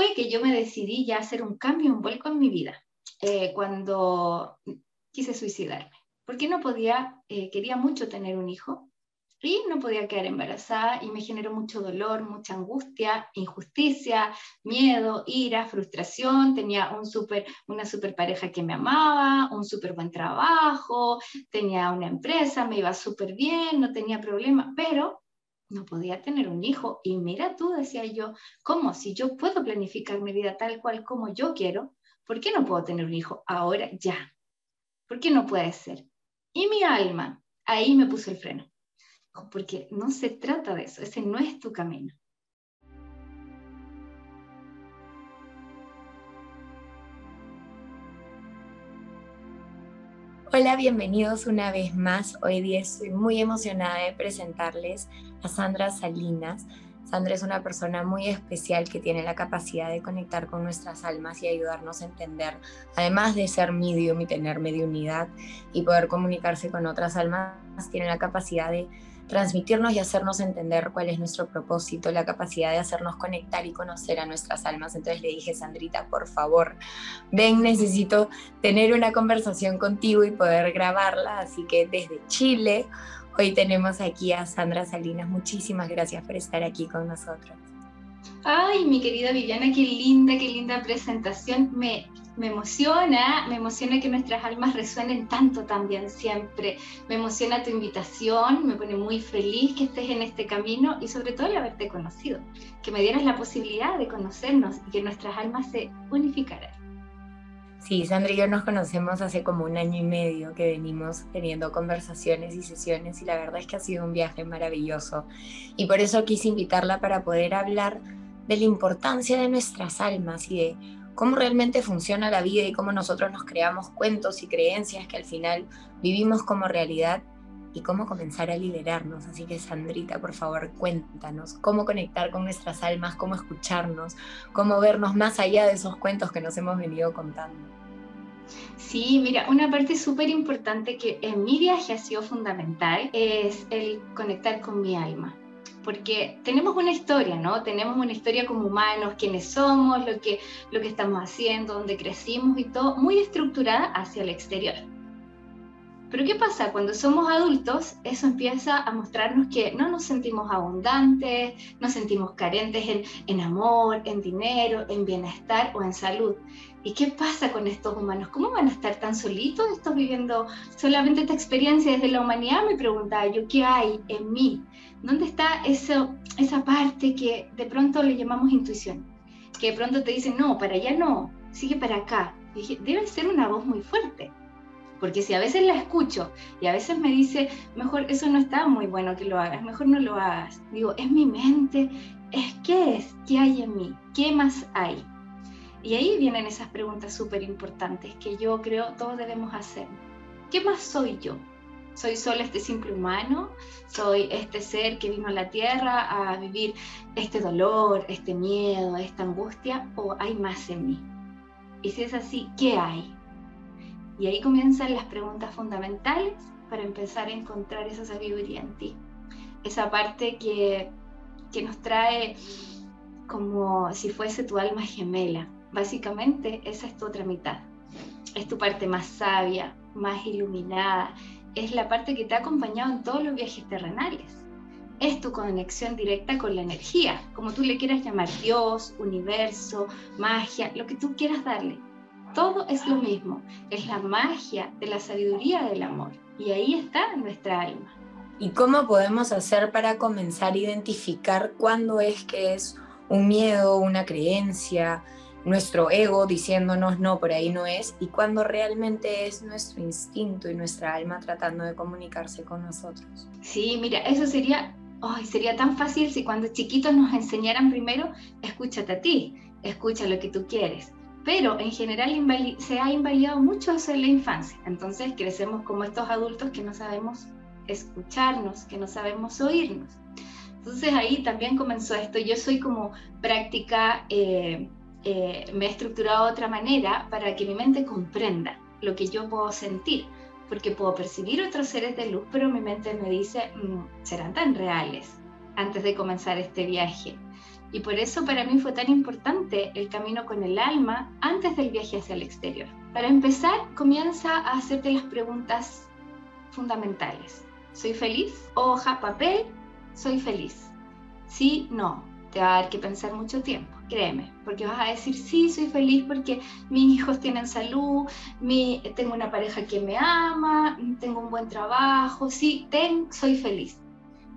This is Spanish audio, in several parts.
fue que yo me decidí ya hacer un cambio, un vuelco en mi vida? Eh, cuando quise suicidarme, porque no podía, eh, quería mucho tener un hijo y no podía quedar embarazada y me generó mucho dolor, mucha angustia, injusticia, miedo, ira, frustración. Tenía un super, una super pareja que me amaba, un súper buen trabajo, tenía una empresa, me iba súper bien, no tenía problema, pero no podía tener un hijo. Y mira tú, decía yo, ¿cómo? Si yo puedo planificar mi vida tal cual como yo quiero, ¿por qué no puedo tener un hijo ahora, ya? ¿Por qué no puede ser? Y mi alma, ahí me puso el freno porque no se trata de eso, ese no es tu camino. Hola, bienvenidos una vez más. Hoy día estoy muy emocionada de presentarles a Sandra Salinas. Sandra es una persona muy especial que tiene la capacidad de conectar con nuestras almas y ayudarnos a entender, además de ser medium y tener mediunidad y poder comunicarse con otras almas, tiene la capacidad de transmitirnos y hacernos entender cuál es nuestro propósito, la capacidad de hacernos conectar y conocer a nuestras almas. Entonces le dije, Sandrita, por favor, ven, necesito tener una conversación contigo y poder grabarla. Así que desde Chile, hoy tenemos aquí a Sandra Salinas. Muchísimas gracias por estar aquí con nosotros. Ay, mi querida Viviana, qué linda, qué linda presentación. Me me emociona, me emociona que nuestras almas resuenen tanto también siempre. Me emociona tu invitación, me pone muy feliz que estés en este camino y sobre todo el haberte conocido, que me dieras la posibilidad de conocernos y que nuestras almas se unificaran. Sí, Sandra y yo nos conocemos hace como un año y medio que venimos teniendo conversaciones y sesiones y la verdad es que ha sido un viaje maravilloso y por eso quise invitarla para poder hablar de la importancia de nuestras almas y de cómo realmente funciona la vida y cómo nosotros nos creamos cuentos y creencias que al final vivimos como realidad y cómo comenzar a liberarnos. Así que Sandrita, por favor, cuéntanos cómo conectar con nuestras almas, cómo escucharnos, cómo vernos más allá de esos cuentos que nos hemos venido contando. Sí, mira, una parte súper importante que en mi viaje ha sido fundamental es el conectar con mi alma porque tenemos una historia, ¿no? Tenemos una historia como humanos, quiénes somos, lo que, lo que estamos haciendo, dónde crecimos y todo, muy estructurada hacia el exterior. Pero ¿qué pasa? Cuando somos adultos, eso empieza a mostrarnos que no nos sentimos abundantes, nos sentimos carentes en, en amor, en dinero, en bienestar o en salud. ¿Y qué pasa con estos humanos? ¿Cómo van a estar tan solitos estos viviendo solamente esta experiencia desde la humanidad? Me preguntaba yo, ¿qué hay en mí? ¿Dónde está eso, esa parte que de pronto le llamamos intuición? Que de pronto te dicen, no, para allá no, sigue para acá. dije, debe ser una voz muy fuerte. Porque si a veces la escucho y a veces me dice, mejor eso no está muy bueno que lo hagas, mejor no lo hagas. Digo, es mi mente, es qué es, qué hay en mí, qué más hay. Y ahí vienen esas preguntas súper importantes que yo creo todos debemos hacer. ¿Qué más soy yo? ¿Soy solo este simple humano? ¿Soy este ser que vino a la tierra a vivir este dolor, este miedo, esta angustia? ¿O hay más en mí? Y si es así, ¿qué hay? Y ahí comienzan las preguntas fundamentales para empezar a encontrar esa sabiduría en ti. Esa parte que, que nos trae como si fuese tu alma gemela, Básicamente esa es tu otra mitad. Es tu parte más sabia, más iluminada. Es la parte que te ha acompañado en todos los viajes terrenales. Es tu conexión directa con la energía, como tú le quieras llamar, Dios, universo, magia, lo que tú quieras darle. Todo es lo mismo. Es la magia de la sabiduría del amor. Y ahí está nuestra alma. ¿Y cómo podemos hacer para comenzar a identificar cuándo es que es un miedo, una creencia, nuestro ego diciéndonos no, por ahí no es, y cuando realmente es nuestro instinto y nuestra alma tratando de comunicarse con nosotros. Sí, mira, eso sería, ay, sería tan fácil si cuando chiquitos nos enseñaran primero, escúchate a ti, escucha lo que tú quieres. Pero en general se ha invalidado mucho eso en la infancia. Entonces crecemos como estos adultos que no sabemos escucharnos, que no sabemos oírnos. Entonces ahí también comenzó esto. Yo soy como práctica eh, eh, me he estructurado de otra manera para que mi mente comprenda lo que yo puedo sentir, porque puedo percibir otros seres de luz, pero mi mente me dice, mm, serán tan reales antes de comenzar este viaje. Y por eso para mí fue tan importante el camino con el alma antes del viaje hacia el exterior. Para empezar, comienza a hacerte las preguntas fundamentales. ¿Soy feliz? Hoja, papel, soy feliz. Sí, no. Te va a dar que pensar mucho tiempo, créeme, porque vas a decir, sí, soy feliz porque mis hijos tienen salud, mi, tengo una pareja que me ama, tengo un buen trabajo, sí, ten, soy feliz.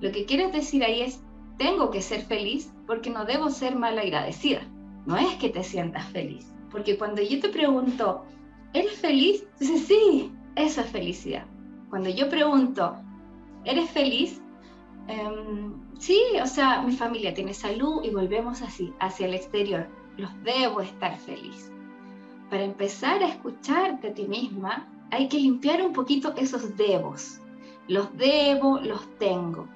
Lo que quieres decir ahí es, tengo que ser feliz porque no debo ser mal agradecida. No es que te sientas feliz. Porque cuando yo te pregunto, ¿eres feliz? Dices, sí, eso es felicidad. Cuando yo pregunto, ¿eres feliz? Em, sí, o sea, mi familia tiene salud y volvemos así, hacia el exterior. Los debo estar feliz. Para empezar a escucharte a ti misma, hay que limpiar un poquito esos debos. Los debo, los tengo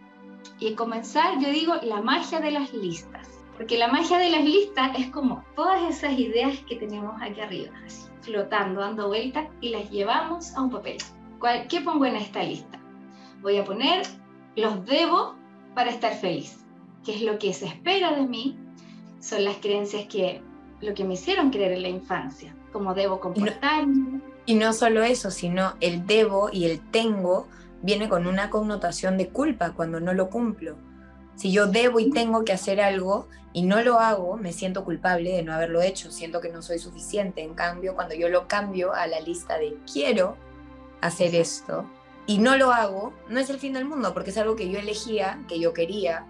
y comenzar, yo digo, la magia de las listas. Porque la magia de las listas es como todas esas ideas que tenemos aquí arriba, así, flotando, dando vueltas y las llevamos a un papel. ¿Qué pongo en esta lista? Voy a poner los debo para estar feliz, que es lo que se espera de mí, son las creencias que, lo que me hicieron creer en la infancia, cómo debo comportarme. Y no solo eso, sino el debo y el tengo viene con una connotación de culpa cuando no lo cumplo. Si yo debo y tengo que hacer algo y no lo hago, me siento culpable de no haberlo hecho, siento que no soy suficiente. En cambio, cuando yo lo cambio a la lista de quiero hacer esto y no lo hago, no es el fin del mundo, porque es algo que yo elegía, que yo quería,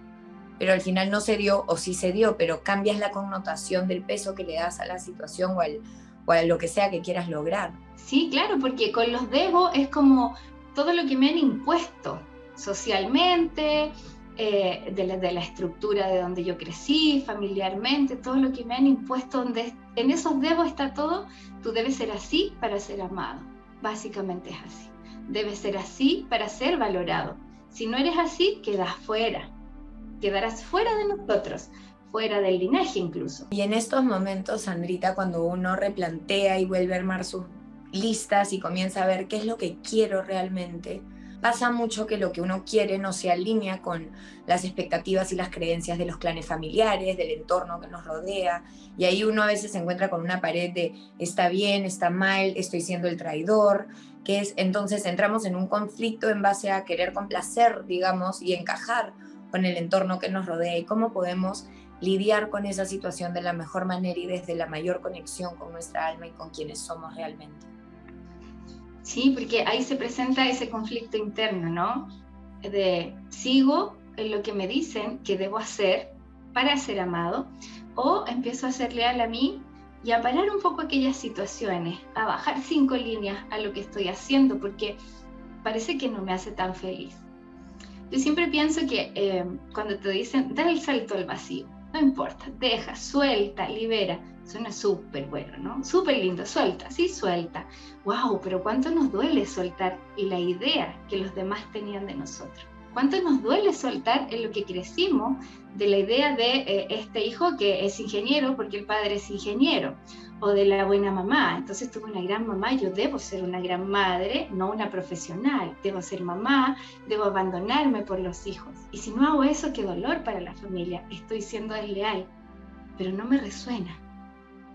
pero al final no se dio o sí se dio, pero cambias la connotación del peso que le das a la situación o, o a lo que sea que quieras lograr. Sí, claro, porque con los debo es como todo lo que me han impuesto socialmente, eh, de, la, estructura de donde yo crecí, familiarmente, todo lo que me han impuesto, donde en esos debos está todo, tú debes ser así para ser amado. Básicamente es así. Debes ser así para ser valorado. Si no eres así, quedas fuera. Quedarás fuera de nosotros, fuera del linaje incluso. Y en estos momentos, Sandrita, cuando uno replantea y vuelve a armar sus listas y comienza a ver qué es lo que quiero realmente, pasa mucho que lo que uno quiere no se alinea con las expectativas y las creencias de los clanes familiares, del entorno que nos rodea, y ahí uno a veces se encuentra con una pared de está bien, está mal, estoy siendo el traidor, es entonces entramos en un conflicto en base a querer complacer, digamos, y encajar con el entorno que nos rodea y cómo podemos lidiar con esa situación de la mejor manera y desde la mayor conexión con nuestra alma y con quienes somos realmente. Sí, porque ahí se presenta ese conflicto interno, ¿no? De sigo en lo que me dicen que debo hacer para ser amado o empiezo a ser leal a mí y a parar un poco aquellas situaciones, a bajar cinco líneas a lo que estoy haciendo porque parece que no me hace tan feliz. Yo siempre pienso que eh, cuando te dicen, da el salto al vacío, no importa, deja, suelta, libera. Suena súper bueno, ¿no? Súper lindo, suelta, sí, suelta. ¡Wow! Pero cuánto nos duele soltar la idea que los demás tenían de nosotros. ¿Cuánto nos duele soltar en lo que crecimos de la idea de eh, este hijo que es ingeniero porque el padre es ingeniero? O de la buena mamá. Entonces tuve una gran mamá, yo debo ser una gran madre, no una profesional. Debo ser mamá, debo abandonarme por los hijos. Y si no hago eso, qué dolor para la familia. Estoy siendo desleal, pero no me resuena.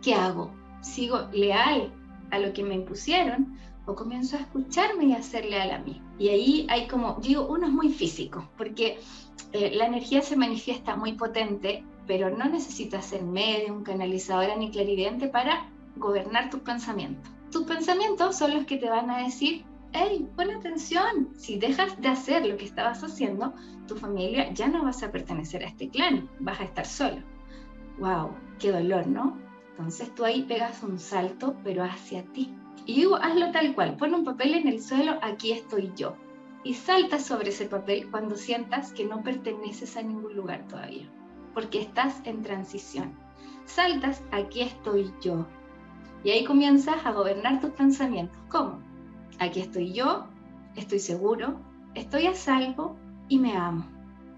¿Qué hago? ¿Sigo leal a lo que me impusieron o comienzo a escucharme y a leal a mí. Y ahí hay como, digo, uno es muy físico, porque eh, la energía se manifiesta muy potente, pero no necesitas ser medium, canalizadora ni clarividente para gobernar tus pensamientos. Tus pensamientos son los que te van a decir, hey, pon atención, si dejas de hacer lo que estabas haciendo, tu familia ya no vas a pertenecer a este clan, vas a estar solo. ¡Wow! ¡Qué dolor, ¿no? Entonces tú ahí pegas un salto, pero hacia ti, y digo, hazlo tal cual, pon un papel en el suelo, aquí estoy yo. Y salta sobre ese papel cuando sientas que no perteneces a ningún lugar todavía, porque estás en transición. Saltas, aquí estoy yo. Y ahí comienzas a gobernar tus pensamientos. ¿Cómo? Aquí estoy yo, estoy seguro, estoy a salvo y me amo.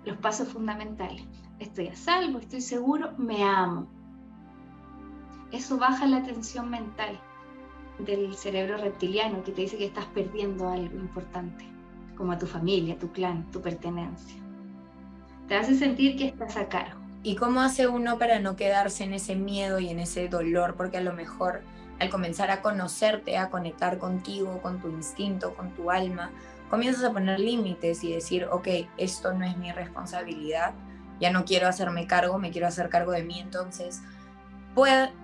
Los pasos fundamentales. Estoy a salvo, estoy seguro, me amo. Eso baja la tensión mental del cerebro reptiliano que te dice que estás perdiendo algo importante, como a tu familia, tu clan, tu pertenencia. Te hace sentir que estás a cargo. ¿Y cómo hace uno para no quedarse en ese miedo y en ese dolor? Porque a lo mejor al comenzar a conocerte, a conectar contigo, con tu instinto, con tu alma, comienzas a poner límites y decir, ok, esto no es mi responsabilidad, ya no quiero hacerme cargo, me quiero hacer cargo de mí, entonces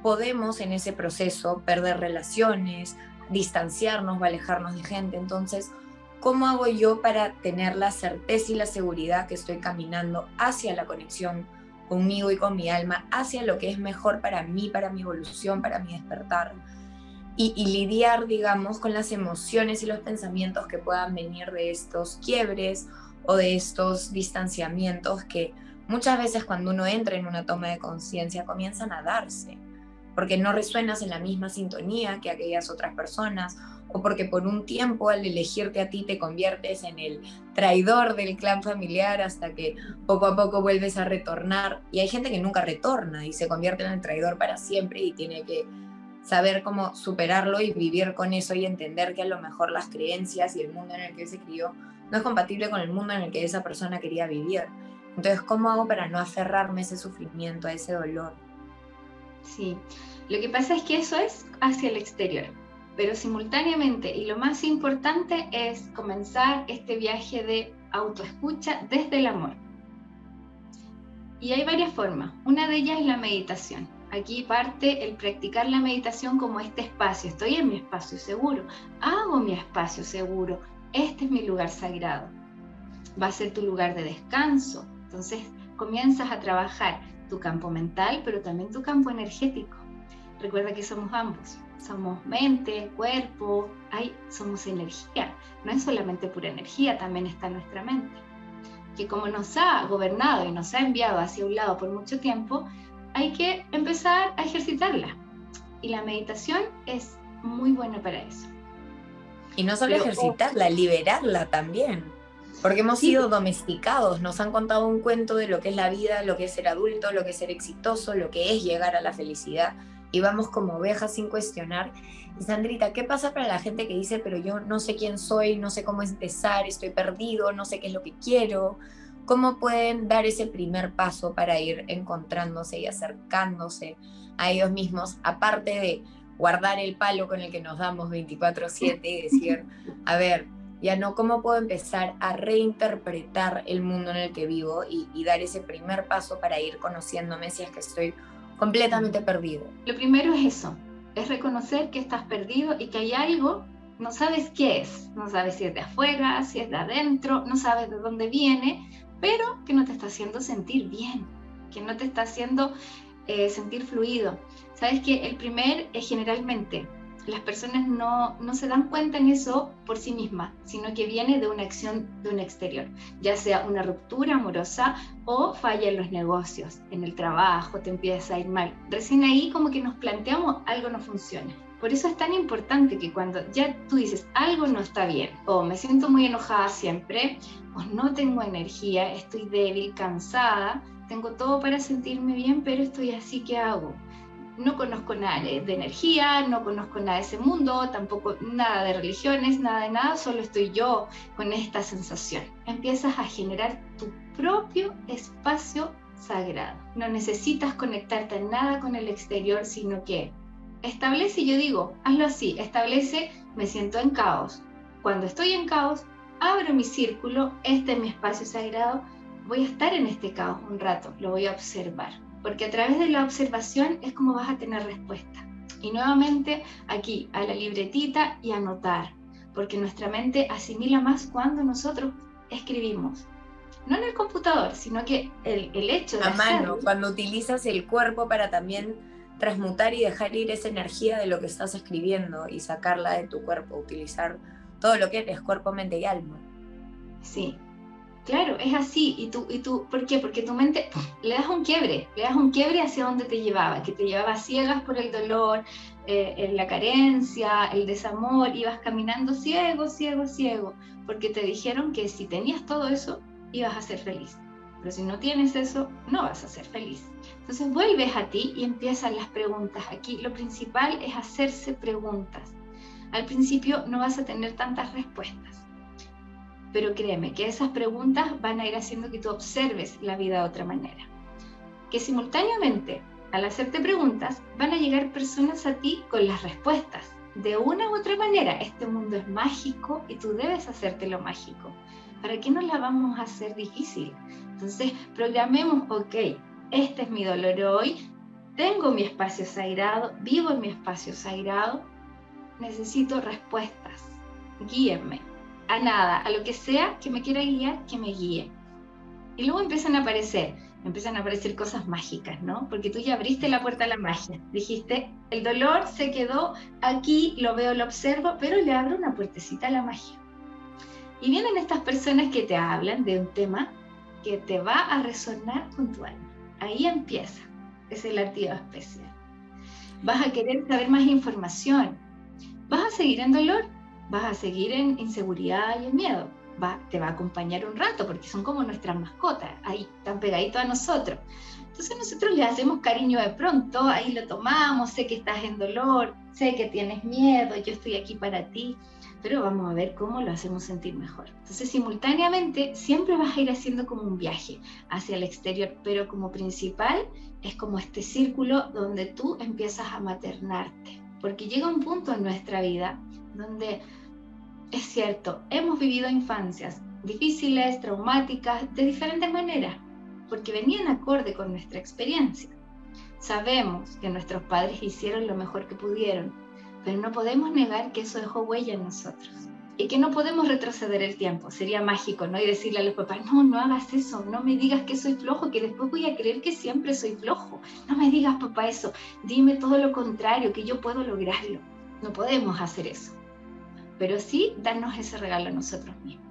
podemos en ese proceso perder relaciones, distanciarnos o alejarnos de gente, entonces, ¿cómo hago yo para tener la certeza y la seguridad que estoy caminando hacia la conexión conmigo y con mi alma, hacia lo que es mejor para mí, para mi evolución, para mi despertar? y, lidiar, digamos, con las emociones y los pensamientos que puedan venir de estos quiebres o de estos distanciamientos que muchas veces cuando uno entra en una toma de conciencia comienzan a darse, porque no resuenas en la misma sintonía que aquellas otras personas o porque por un tiempo al elegirte a ti te conviertes en el traidor del clan familiar hasta que poco a poco vuelves a retornar y hay gente que nunca retorna y se convierte en el traidor para siempre y tiene que saber cómo superarlo y vivir con eso y entender que a lo mejor las creencias y el mundo en el que se crió no es compatible con el mundo en el que esa persona quería vivir. Entonces, ¿cómo hago para no aferrarme a ese sufrimiento, a ese dolor? Sí, lo que pasa es que eso es hacia el exterior, pero simultáneamente, y lo más importante es comenzar este viaje de autoescucha desde el amor. Y hay varias formas. Una de ellas es la meditación Aquí parte el practicar la meditación como este espacio. Estoy en mi espacio seguro. Hago mi espacio seguro. Este es mi lugar sagrado. Va a ser tu lugar de descanso. Entonces comienzas a trabajar tu campo mental, pero también tu campo energético. Recuerda que somos ambos. Somos mente, cuerpo, hay, somos energía. No es solamente pura energía, también está nuestra mente. Que como nos ha gobernado y nos ha enviado hacia un lado por mucho tiempo, hay que empezar a ejercitarla. Y la meditación es muy buena para eso. Y no solo ejercitarla, liberarla también. Porque hemos sido domesticados, nos han contado un cuento de lo que es la vida, lo que es ser adulto, lo que es ser exitoso, lo que es llegar a la felicidad. Y vamos como ovejas sin cuestionar. Y Sandrita, ¿qué pasa para la gente que dice, pero yo no sé quién soy, no sé cómo empezar, estoy perdido, no sé qué es lo que quiero? ¿Cómo pueden dar ese primer paso para ir encontrándose y acercándose a ellos mismos, aparte de guardar el palo con el que nos damos 24/7 y decir, a ver, ya no, ¿cómo puedo empezar a reinterpretar el mundo en el que vivo y, y dar ese primer paso para ir conociéndome si es que estoy completamente perdido? Lo primero es eso, es reconocer que estás perdido y que hay algo, no sabes qué es, no sabes si es de afuera, si es de adentro, no sabes de dónde viene, pero que no te está haciendo sentir bien, que no te está haciendo eh, sentir fluido. Sabes que el primer es generalmente las personas no, no, se dan cuenta en eso por sí mismas, sino que viene de una acción de un exterior, ya sea una ruptura amorosa o falla en los negocios, en el trabajo, te empieza a ir mal. Recién ahí como que nos planteamos algo no funciona. Por eso es tan importante que cuando ya tú dices algo no está bien, o me siento muy enojada siempre, o no tengo energía, estoy débil, cansada, tengo todo para sentirme bien, pero estoy así, ¿qué hago? No conozco nada de energía, no conozco nada de ese mundo, tampoco nada de religiones, nada de nada, solo estoy yo con esta sensación. Empiezas a generar tu propio espacio sagrado. No necesitas conectarte nada con el exterior, sino que establece, yo digo, hazlo así, establece, me siento en caos. Cuando estoy en caos, abro mi círculo, este es mi espacio sagrado, voy a estar en este caos un rato, lo voy a observar, porque a través de la observación es como vas a tener respuesta. Y nuevamente aquí a la libretita y anotar, porque nuestra mente asimila más cuando nosotros escribimos. No en el computador, sino que el, el hecho de... A mano, cuando utilizas el cuerpo para también transmutar y dejar ir esa energía de lo que estás escribiendo y sacarla de tu cuerpo, utilizar todo lo que eres, cuerpo, mente y alma. Sí, claro, es así. ¿Y tú, y tú, por qué? Porque tu mente le das un quiebre, le das un quiebre hacia donde te llevaba, que te llevaba ciegas por el dolor, eh, la carencia, el desamor, ibas caminando ciego, ciego, ciego, porque te dijeron que si tenías todo eso, ibas a ser feliz. Pero si no tienes eso, no vas a ser feliz. Entonces vuelves a ti y empiezan las preguntas. Aquí lo principal es hacerse preguntas. Al principio no vas a tener tantas respuestas, pero créeme que esas preguntas van a ir haciendo que tú observes la vida de otra manera. que simultáneamente, al hacerte preguntas, van a llegar personas a ti con las respuestas. De una u otra manera, este mundo es mágico y tú debes hacerte lo mágico. ¿Para qué nos la vamos a hacer difícil? Entonces, programemos, ok, este es mi dolor hoy, tengo mi espacio sagrado, vivo en mi espacio sagrado, necesito respuestas, guíenme a nada, a lo que sea que me quiera guiar, que me guíe. Y luego empiezan a aparecer, empiezan a aparecer cosas mágicas, ¿no? Porque tú ya abriste la puerta a la magia. Dijiste, el dolor se quedó aquí, lo veo, lo observo, pero le abro una puertecita a la magia. Y vienen estas personas que te hablan de un tema que te va a resonar con tu alma. Ahí empieza, es el activo especial. Vas a querer saber más información. Vas a seguir en dolor, vas a seguir en inseguridad y en miedo. Va, te va a acompañar un rato porque son como nuestras mascotas, ahí están pegaditos a nosotros. Entonces nosotros le hacemos cariño de pronto, ahí lo tomamos, sé que estás en dolor, sé que tienes miedo, yo estoy aquí para ti pero vamos a ver cómo lo hacemos sentir mejor. Entonces, simultáneamente, siempre vas a ir haciendo como un viaje hacia el exterior, pero como principal es como este círculo donde tú empiezas a maternarte, porque llega un punto en nuestra vida donde es cierto, hemos vivido infancias difíciles, traumáticas, de diferentes maneras, porque venían acorde con nuestra experiencia. Sabemos que nuestros padres hicieron lo mejor que pudieron, pero no podemos negar que eso dejó huella en nosotros y que no podemos retroceder el tiempo. Sería mágico, ¿no? Y decirle a los papás, no, no hagas eso, no me digas que soy flojo, que después voy a creer que siempre soy flojo. No me digas, papá, eso. Dime todo lo contrario, que yo puedo lograrlo. No podemos hacer eso. Pero sí darnos ese regalo a nosotros mismos.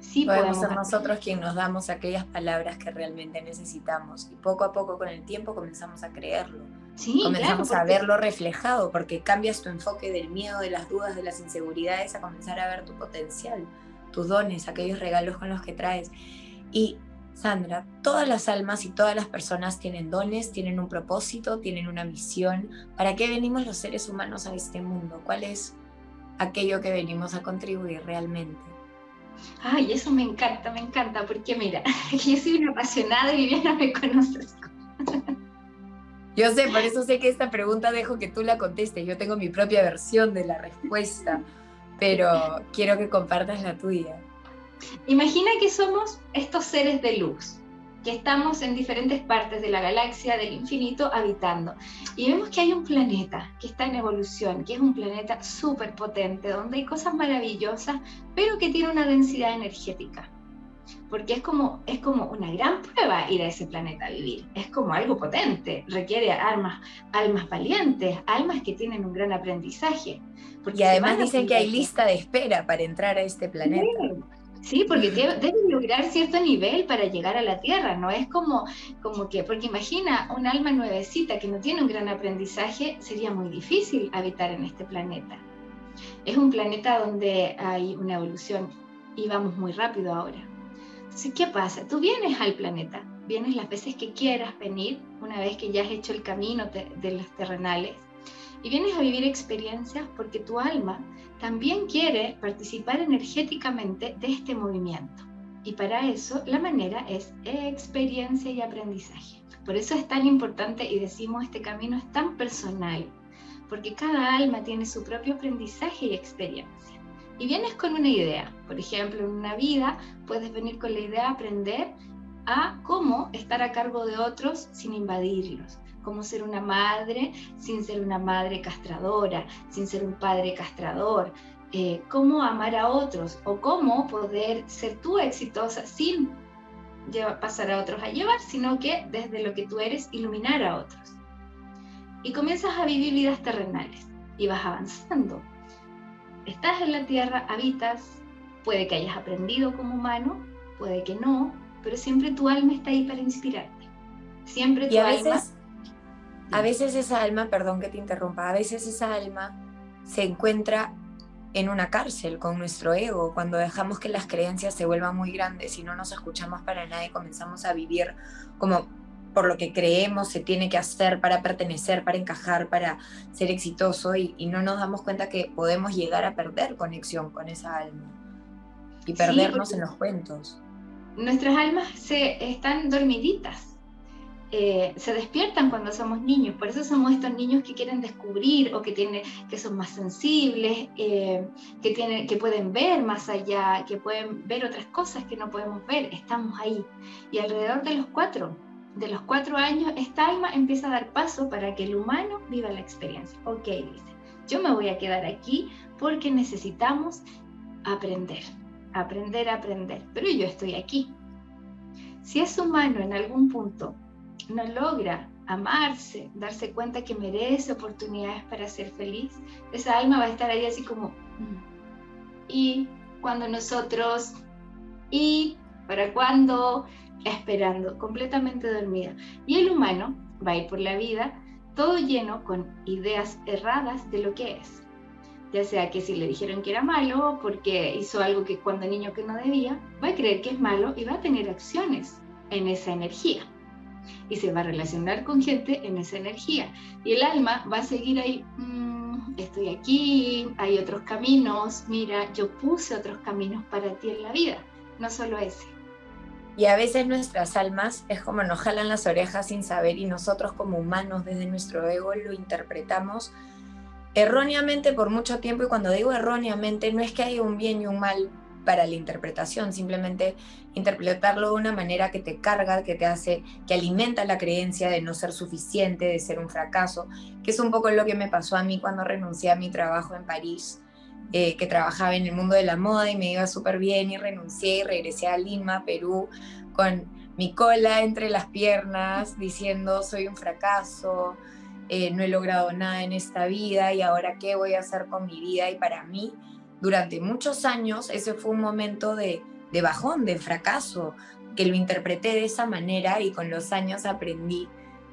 Sí podemos, ser nosotros quien nos damos aquellas palabras que realmente necesitamos y poco a poco con el tiempo comenzamos a creerlo comenzamos a verlo reflejado porque cambias tu enfoque del miedo, de las dudas, de las inseguridades a comenzar a ver tu potencial, tus dones, aquellos regalos con los que traes. Y Sandra, todas las almas y todas las personas tienen dones, tienen un propósito, tienen una misión. ¿Para qué venimos los seres humanos a este mundo? ¿Cuál es aquello que venimos a contribuir realmente? Ay, eso me encanta, me encanta, porque mira, yo soy una apasionada y Viviana me conoces. Yo sé, por eso sé que esta pregunta dejo que tú la contestes. Yo tengo mi propia versión de la respuesta, pero quiero que compartas la tuya. Imagina que somos estos seres de luz, que estamos en diferentes partes de la galaxia, del infinito, habitando. Y vemos que hay un planeta que está en evolución, que es un planeta súper potente, donde hay cosas maravillosas, pero que tiene una densidad energética porque es como, es como una gran prueba ir a ese planeta a vivir, es como algo potente, requiere almas, almas valientes, almas que tienen un gran aprendizaje. Porque y además dicen que hay lista de espera para entrar a este planeta. Sí, porque deben lograr cierto nivel para llegar a la Tierra, no es como, como que, porque imagina un alma nuevecita que no tiene un gran aprendizaje, sería muy difícil habitar en este planeta. Es un planeta donde hay una evolución y vamos muy rápido ahora. ¿qué pasa? Tú vienes al planeta, vienes las veces que quieras venir, una vez que ya has hecho el camino de los terrenales, y vienes a vivir experiencias porque tu alma también quiere participar energéticamente de este movimiento. Y para eso la manera es experiencia y aprendizaje. Por eso es tan importante y decimos este camino es tan personal, porque cada alma tiene su propio aprendizaje y experiencia y vienes con una idea. Por ejemplo, en una vida puedes venir con la idea de aprender a cómo estar a cargo de otros sin invadirlos, cómo ser una madre sin ser una madre castradora, sin ser un padre castrador, eh, cómo amar a otros o cómo poder ser tú exitosa sin pasar a otros a llevar, sino que desde lo que tú eres iluminar a otros. Y comienzas a vivir vidas terrenales y vas avanzando estás en la tierra, habitas, puede que hayas aprendido como humano, puede que no, pero siempre tu alma está ahí para inspirarte. Siempre tu y a Veces, a veces esa alma, perdón que te interrumpa, a veces esa alma se encuentra en una cárcel con nuestro ego, cuando dejamos que las creencias se vuelvan muy grandes y no nos escuchamos para nada y comenzamos a vivir como por lo que creemos se tiene que hacer para pertenecer, para encajar, para ser exitoso y, no nos damos cuenta que podemos llegar a perder conexión con esa alma y perdernos en los cuentos. Nuestras almas se están dormiditas. Eh, se despiertan cuando somos niños, por eso somos estos niños que quieren descubrir o que, tienen, que son más sensibles, eh, que, tienen, que pueden ver más allá, que pueden ver otras cosas que no podemos ver, estamos ahí. Y alrededor de los cuatro, de los cuatro años, esta alma empieza a dar paso para que el humano viva la experiencia. Ok, dice, yo me voy a quedar aquí porque necesitamos aprender, aprender, aprender, pero yo estoy aquí. Si es humano en algún punto no logra amarse, darse cuenta que merece oportunidades para ser feliz, esa alma va a estar ahí así como, mm". y cuando nosotros, y para cuando, esperando, completamente dormida. Y el humano va a ir por la vida todo lleno con ideas erradas de lo que es. Ya sea que si le dijeron que era malo porque hizo algo que cuando niño que no debía, va a creer que es malo y va a tener acciones en esa energía y se va a relacionar con gente en esa energía. Y el alma va a seguir ahí, mm, estoy aquí, hay otros caminos, mira, yo puse otros caminos para ti en la vida, no solo ese. Y a veces nuestras almas es como nos jalan las orejas sin saber y nosotros como humanos desde nuestro ego lo interpretamos erróneamente por mucho tiempo y cuando digo erróneamente no es que haya un bien y un mal para la interpretación, simplemente interpretarlo de una manera que te carga, que te hace, que alimenta la creencia de no ser suficiente, de ser un fracaso, que es un poco lo que me pasó a mí cuando renuncié a mi trabajo en París, eh, que trabajaba en el mundo de la moda y me iba súper bien y renuncié y regresé a Lima, Perú, con mi cola entre las piernas, diciendo soy un fracaso, eh, no he logrado nada en esta vida y ahora qué voy a hacer con mi vida y para mí durante muchos años ese fue un momento de, bajón, de fracaso, que lo interpreté de esa manera y con los años aprendí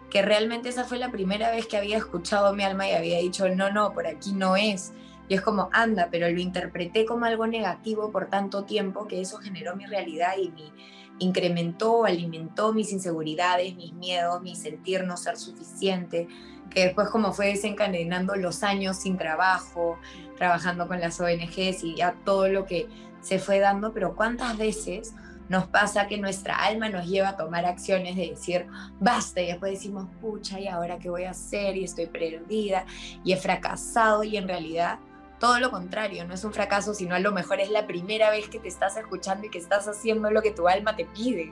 que realmente esa fue la primera vez que había escuchado mi alma y había dicho, no, no, por aquí no es. Y es como, anda, pero lo interpreté como algo negativo por tanto tiempo que eso generó mi realidad y me incrementó, alimentó mis inseguridades, mis miedos, mi sentir no ser suficiente, que después como fue desencadenando los años sin trabajo, trabajando con las ONGs y ya todo lo que se fue dando, pero cuántas veces nos pasa que nuestra alma nos lleva a tomar acciones de decir, basta, y después decimos, pucha, ¿y ahora qué voy a hacer? Y estoy perdida, y he fracasado, y en realidad todo lo contrario, no es un fracaso, sino a lo mejor es la primera vez que te estás escuchando y que estás haciendo lo que tu alma te pide.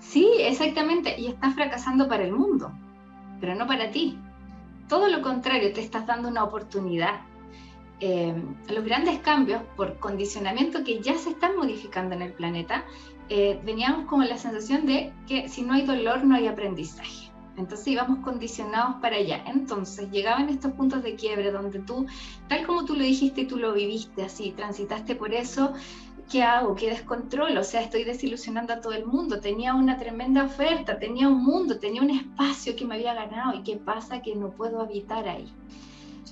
Sí, exactamente, y estás fracasando para el mundo pero no para ti. Todo lo contrario, te estás dando una oportunidad. Eh, los grandes cambios por condicionamiento que ya se están modificando en el planeta, eh, veníamos con la sensación de que si no hay dolor no hay aprendizaje. Entonces íbamos condicionados para allá. Entonces llegaban estos puntos de quiebre donde tú, tal como tú lo dijiste, tú lo viviste así, transitaste por eso, ¿qué hago? ¿Qué descontrol? O sea, estoy desilusionando a todo el mundo. Tenía una tremenda oferta, tenía un mundo, tenía un espacio que me había ganado. ¿Y qué pasa? Que no puedo habitar ahí.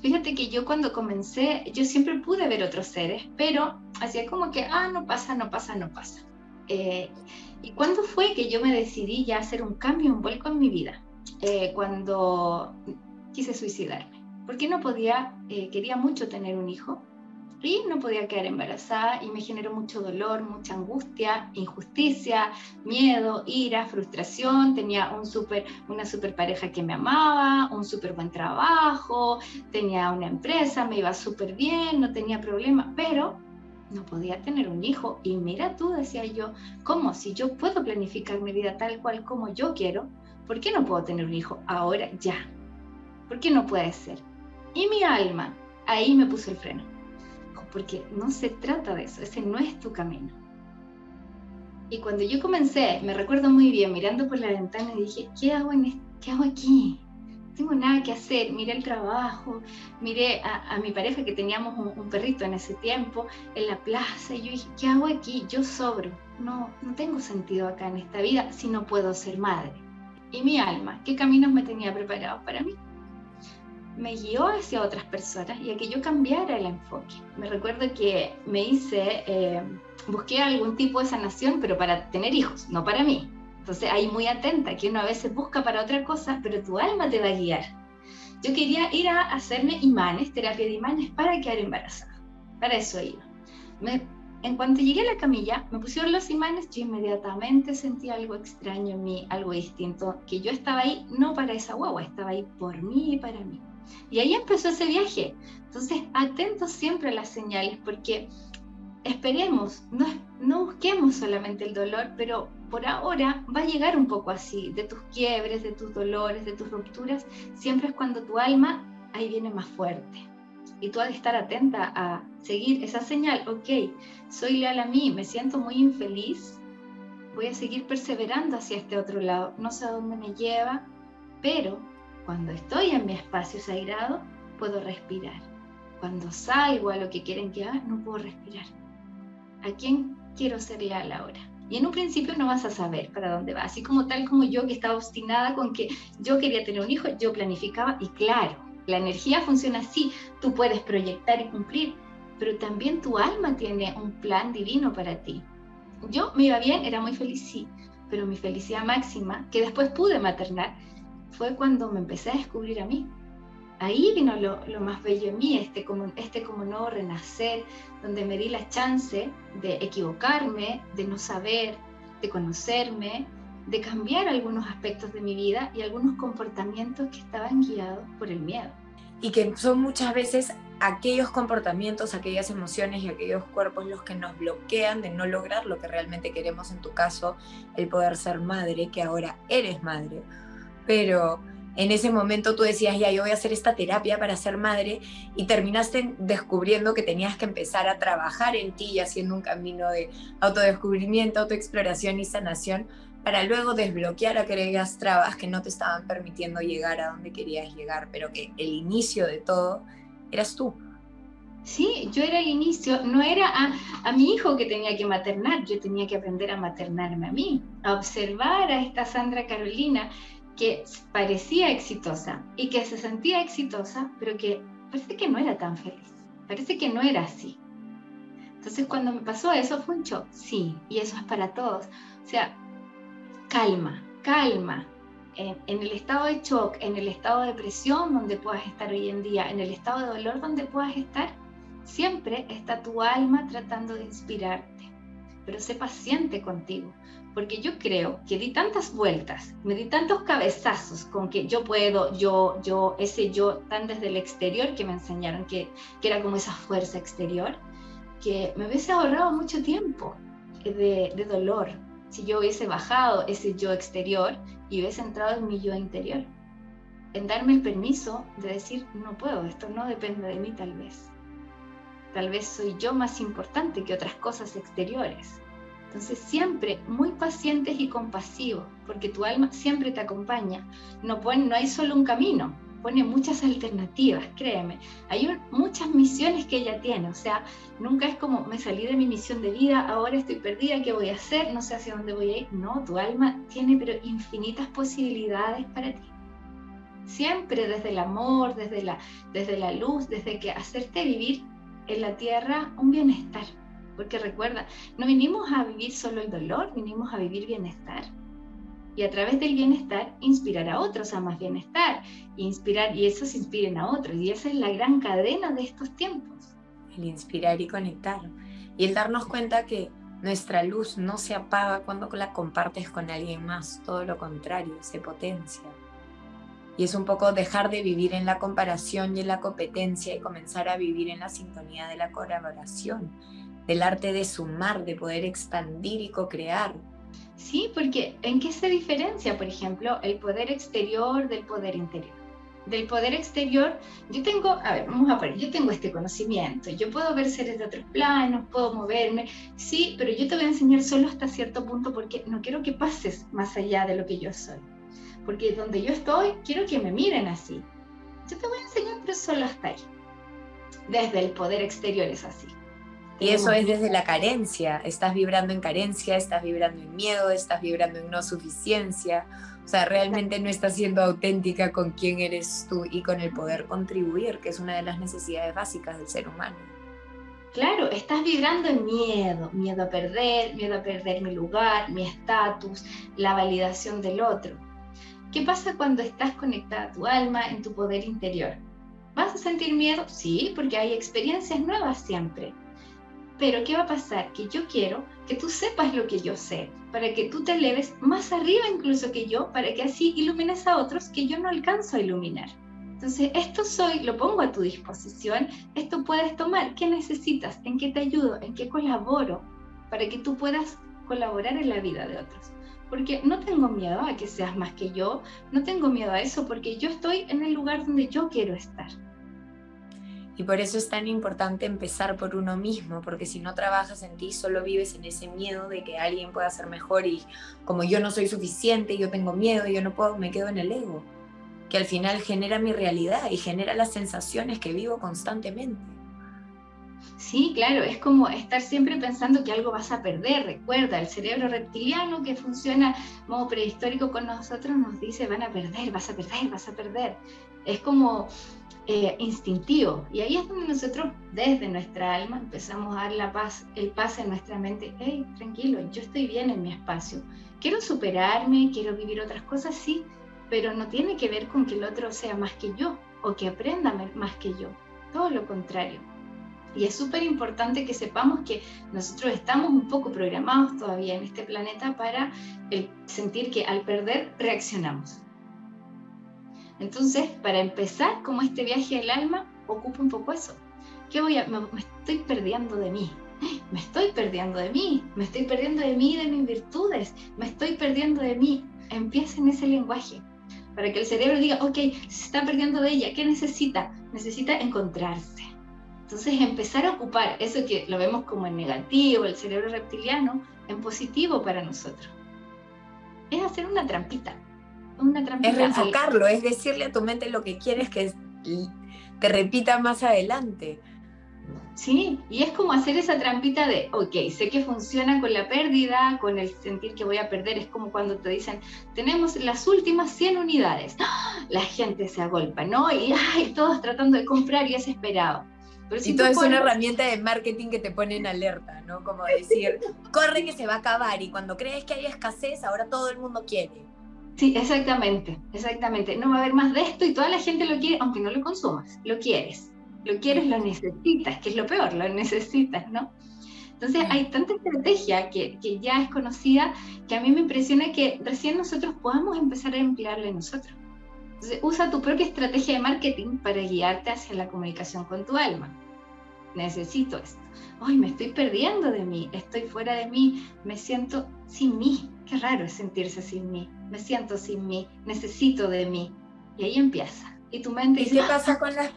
Fíjate que yo cuando comencé, yo siempre pude ver otros seres, pero hacía como que, ah, no pasa, no pasa, no pasa. Eh, ¿Y cuándo fue que yo me decidí ya hacer un cambio, un vuelco en mi vida? Eh, cuando quise suicidarme. Porque no podía, eh, quería mucho tener un hijo, y no podía quedar embarazada y me generó mucho dolor, mucha angustia, injusticia, miedo, ira, frustración. Tenía un super, una super pareja que me amaba, un súper buen trabajo, tenía una empresa, me iba súper bien, no tenía problema, pero no podía tener un hijo. Y mira tú, decía yo, ¿cómo? Si yo puedo planificar mi vida tal cual como yo quiero, ¿por qué no puedo tener un hijo ahora, ya? ¿Por qué no puede ser? Y mi alma, ahí me puso el freno porque no se trata de eso, ese no es tu camino. Y cuando yo comencé, me recuerdo muy bien, mirando por la ventana, dije, ¿qué hago, en ¿qué hago aquí? No tengo nada que hacer. Miré el trabajo, miré a, mi pareja que teníamos un, perrito en ese tiempo en la plaza, y yo dije, ¿qué hago aquí? Yo sobro. No, no tengo sentido acá en esta vida si no puedo ser madre. Y mi alma, ¿qué caminos me tenía preparados para mí? Me guió hacia otras personas y a que yo cambiara el enfoque. Me recuerdo que me hice, eh, busqué algún tipo de sanación, pero para tener hijos, no para mí. Entonces ahí muy atenta, que uno a veces busca para otra cosa, pero tu alma te va a guiar. Yo quería ir a hacerme imanes, terapia de imanes, para quedar embarazada. Para eso iba. Me en cuanto llegué a la camilla, me pusieron los imanes, yo inmediatamente sentí algo extraño en mí, algo distinto, que yo estaba ahí no para esa guagua, estaba ahí por mí y para mí. Y ahí empezó ese viaje. Entonces, atentos siempre a las señales, porque esperemos, no, no busquemos solamente el dolor, pero por ahora va a llegar un poco así, de tus quiebres, de tus dolores, de tus rupturas, siempre es cuando tu alma ahí viene más fuerte. Y tú has de estar atenta a seguir esa señal, ok, soy leal a mí, me siento muy infeliz, voy a seguir perseverando hacia este otro lado, no sé a dónde me lleva, pero cuando estoy en mi espacio sagrado, puedo respirar. Cuando salgo a lo que quieren que haga, no puedo respirar. ¿A quién quiero ser leal ahora? Y en un principio no vas a saber para dónde va. Así como tal como yo que estaba obstinada con que yo quería tener un hijo, yo planificaba y claro, la energía funciona así, tú puedes proyectar y cumplir, pero también tu alma tiene un plan divino para ti. Yo me iba bien, era muy feliz, sí, pero mi felicidad máxima, que después pude maternar, fue cuando me empecé a descubrir a mí. Ahí vino lo, más bello en mí, este como, este como nuevo renacer, donde me di la chance de equivocarme, de no saber, de conocerme, de cambiar algunos aspectos de mi vida y algunos comportamientos que estaban guiados por el miedo. Y que son muchas veces aquellos comportamientos, aquellas emociones y aquellos cuerpos los que nos bloquean de no lograr lo que realmente queremos, en tu caso, el poder ser madre, que ahora eres madre. Pero en ese momento tú decías, ya, yo voy a hacer esta terapia para ser madre y terminaste descubriendo que tenías que empezar a trabajar en ti y haciendo un camino de autodescubrimiento, autoexploración y sanación para luego desbloquear aquellas trabas que no te estaban permitiendo llegar a donde querías llegar, pero que el inicio de todo eras tú. Sí, yo era el inicio, no era a, a, mi hijo que tenía que maternar, yo tenía que aprender a maternarme a mí, a observar a esta Sandra Carolina que parecía exitosa y que se sentía exitosa, pero que parece que no era tan feliz, parece que no era así. Entonces cuando me pasó eso fue un shock, sí, y eso es para todos. O sea, calma, calma. En, el estado de shock, en el estado de depresión donde puedas estar hoy en día, en el estado de dolor donde puedas estar, siempre está tu alma tratando de inspirarte. Pero sé paciente contigo, porque yo creo que di tantas vueltas, me di tantos cabezazos con que yo puedo, yo, yo, ese yo tan desde el exterior que me enseñaron que, era como esa fuerza exterior, que me hubiese ahorrado mucho tiempo de, de dolor, si yo hubiese bajado ese yo exterior y hubiese entrado en mi yo interior. En darme el permiso de decir, no puedo, esto no depende de mí tal vez. Tal vez soy yo más importante que otras cosas exteriores. Entonces siempre muy pacientes y compasivos, porque tu alma siempre te acompaña. No, hay solo un camino, pone muchas alternativas, créeme. Hay muchas misiones que ella tiene, o sea, nunca es como me salí de mi misión de vida, ahora estoy perdida, ¿qué voy a hacer? No sé hacia dónde voy a ir. No, tu alma tiene pero infinitas posibilidades para ti. Siempre desde el amor, desde la, desde la luz, desde que hacerte vivir en la tierra un bienestar. Porque recuerda, no vinimos a vivir solo el dolor, vinimos a vivir bienestar y a través del bienestar inspirar a otros a más bienestar, inspirar y esos inspiren a otros. Y esa es la gran cadena de estos tiempos. El inspirar y conectar. Y el darnos cuenta que nuestra luz no se apaga cuando la compartes con alguien más, todo lo contrario, se potencia. Y es un poco dejar de vivir en la comparación y en la competencia y comenzar a vivir en la sintonía de la colaboración, del arte de sumar, de poder expandir y co-crear Sí, porque ¿en qué se diferencia, por ejemplo, el poder exterior del poder interior? Del poder exterior, yo tengo, a ver, vamos a ver, yo tengo este conocimiento, yo puedo ver seres de otros planos, puedo moverme, sí, pero yo te voy a enseñar solo hasta cierto punto porque no quiero que pases más allá de lo que yo soy. Porque donde yo estoy, quiero que me miren así. Yo te voy a enseñar, pero solo hasta ahí. Desde el poder exterior es así. Y eso es desde la carencia. Estás vibrando en carencia, estás vibrando en miedo, estás vibrando en no suficiencia. O sea, realmente no estás siendo auténtica con quién eres tú y con el poder contribuir, que es una de las necesidades básicas del ser humano. Claro, estás vibrando en miedo, miedo a perder, miedo a perder mi lugar, mi estatus, la validación del otro. ¿Qué pasa cuando estás conectada a tu alma, en tu poder interior? ¿Vas a sentir miedo? Sí, porque hay experiencias nuevas siempre pero ¿qué va a pasar? Que yo quiero que tú sepas lo que yo sé, para que tú te eleves más arriba incluso que yo, para que así ilumines a otros que yo no alcanzo a iluminar. Entonces, esto soy, lo pongo a tu disposición, esto puedes tomar, ¿qué necesitas? ¿En qué te ayudo? ¿En qué colaboro? Para que tú puedas colaborar en la vida de otros porque no tengo miedo a que seas más que yo, no tengo miedo a eso, porque yo estoy en el lugar donde yo quiero estar. Y por eso es tan importante empezar por uno mismo, porque si no trabajas en ti, solo vives en ese miedo de que alguien pueda ser mejor y como yo no soy suficiente, yo tengo miedo, yo no puedo, me quedo en el ego, que al final genera mi realidad y genera las sensaciones que vivo constantemente. Sí, claro, es como estar siempre pensando que algo vas a perder. Recuerda, el cerebro reptiliano que funciona modo prehistórico con nosotros nos dice van a perder, vas a perder, vas a perder. Es como eh, instintivo. Y ahí es donde nosotros, desde nuestra alma, empezamos a dar la paz, el paz en nuestra mente. Hey, tranquilo, yo estoy bien en mi espacio. Quiero superarme, quiero vivir otras cosas, sí, pero no tiene que ver con que el otro sea más que yo o que aprenda más que yo. Todo lo contrario y es súper importante que sepamos que nosotros estamos un poco programados todavía en este planeta para el sentir que al perder reaccionamos. Entonces, para empezar, como este viaje del alma, ocupa un poco eso. ¿Qué voy a, me, estoy perdiendo de mí? Me estoy perdiendo de mí, me estoy perdiendo de mí, de mis virtudes, me estoy perdiendo de mí. Empieza en ese lenguaje para que el cerebro diga, ok, se está perdiendo de ella, ¿qué necesita? Necesita encontrarse entonces empezar a ocupar eso que lo vemos como en negativo, el cerebro reptiliano, en positivo para nosotros. Es hacer una trampita. Una trampita es reenfocarlo, es decirle a tu mente lo que quieres que te repita más adelante. Sí, y es como hacer esa trampita de, ok, sé que funciona con la pérdida, con el sentir que voy a perder, es como cuando te dicen, tenemos las últimas 100 unidades, la gente se agolpa, ¿no? Y ay, todos tratando de comprar y es esperado y todo es una herramienta de marketing que te pone en alerta, ¿no? Como decir, corre que se va a acabar y cuando crees que hay escasez, ahora todo el mundo quiere. Sí, exactamente, exactamente. No va a haber más de esto y toda la gente lo quiere, aunque no lo consumas, lo quieres. Lo quieres, lo necesitas, que es lo peor, lo necesitas, ¿no? Entonces hay tanta estrategia que, que ya es conocida que a mí me impresiona que recién nosotros podamos empezar a emplearla en nosotros. Entonces usa tu propia estrategia de marketing para guiarte hacia la comunicación con tu alma necesito esto. Hoy me estoy perdiendo de mí, estoy fuera de mí, me siento sin mí. Qué raro es sentirse sin mí. Me siento sin mí, necesito de mí. Y ahí empieza. Y tu mente ¿Y qué pasa con las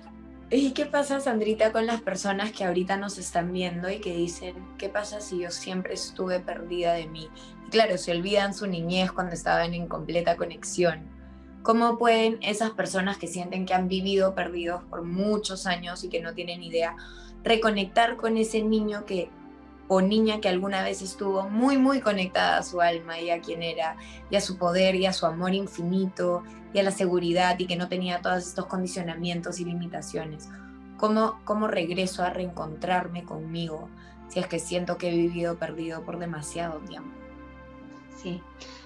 ¿Y qué pasa, Sandrita, con las personas que ahorita nos están viendo y que dicen, ¿qué pasa si yo siempre estuve perdida de mí? claro, se olvidan su niñez cuando estaban en completa conexión. ¿Cómo pueden esas personas que sienten que han vivido perdidos por muchos años y que no tienen idea, reconectar con ese niño que o niña que alguna vez estuvo muy, muy conectada a su alma y a quien era, y a su poder y a su amor infinito y a la seguridad y que no tenía todos estos condicionamientos y limitaciones. ¿Cómo, cómo regreso a reencontrarme conmigo si es que siento que he vivido perdido por demasiado tiempo? Sí,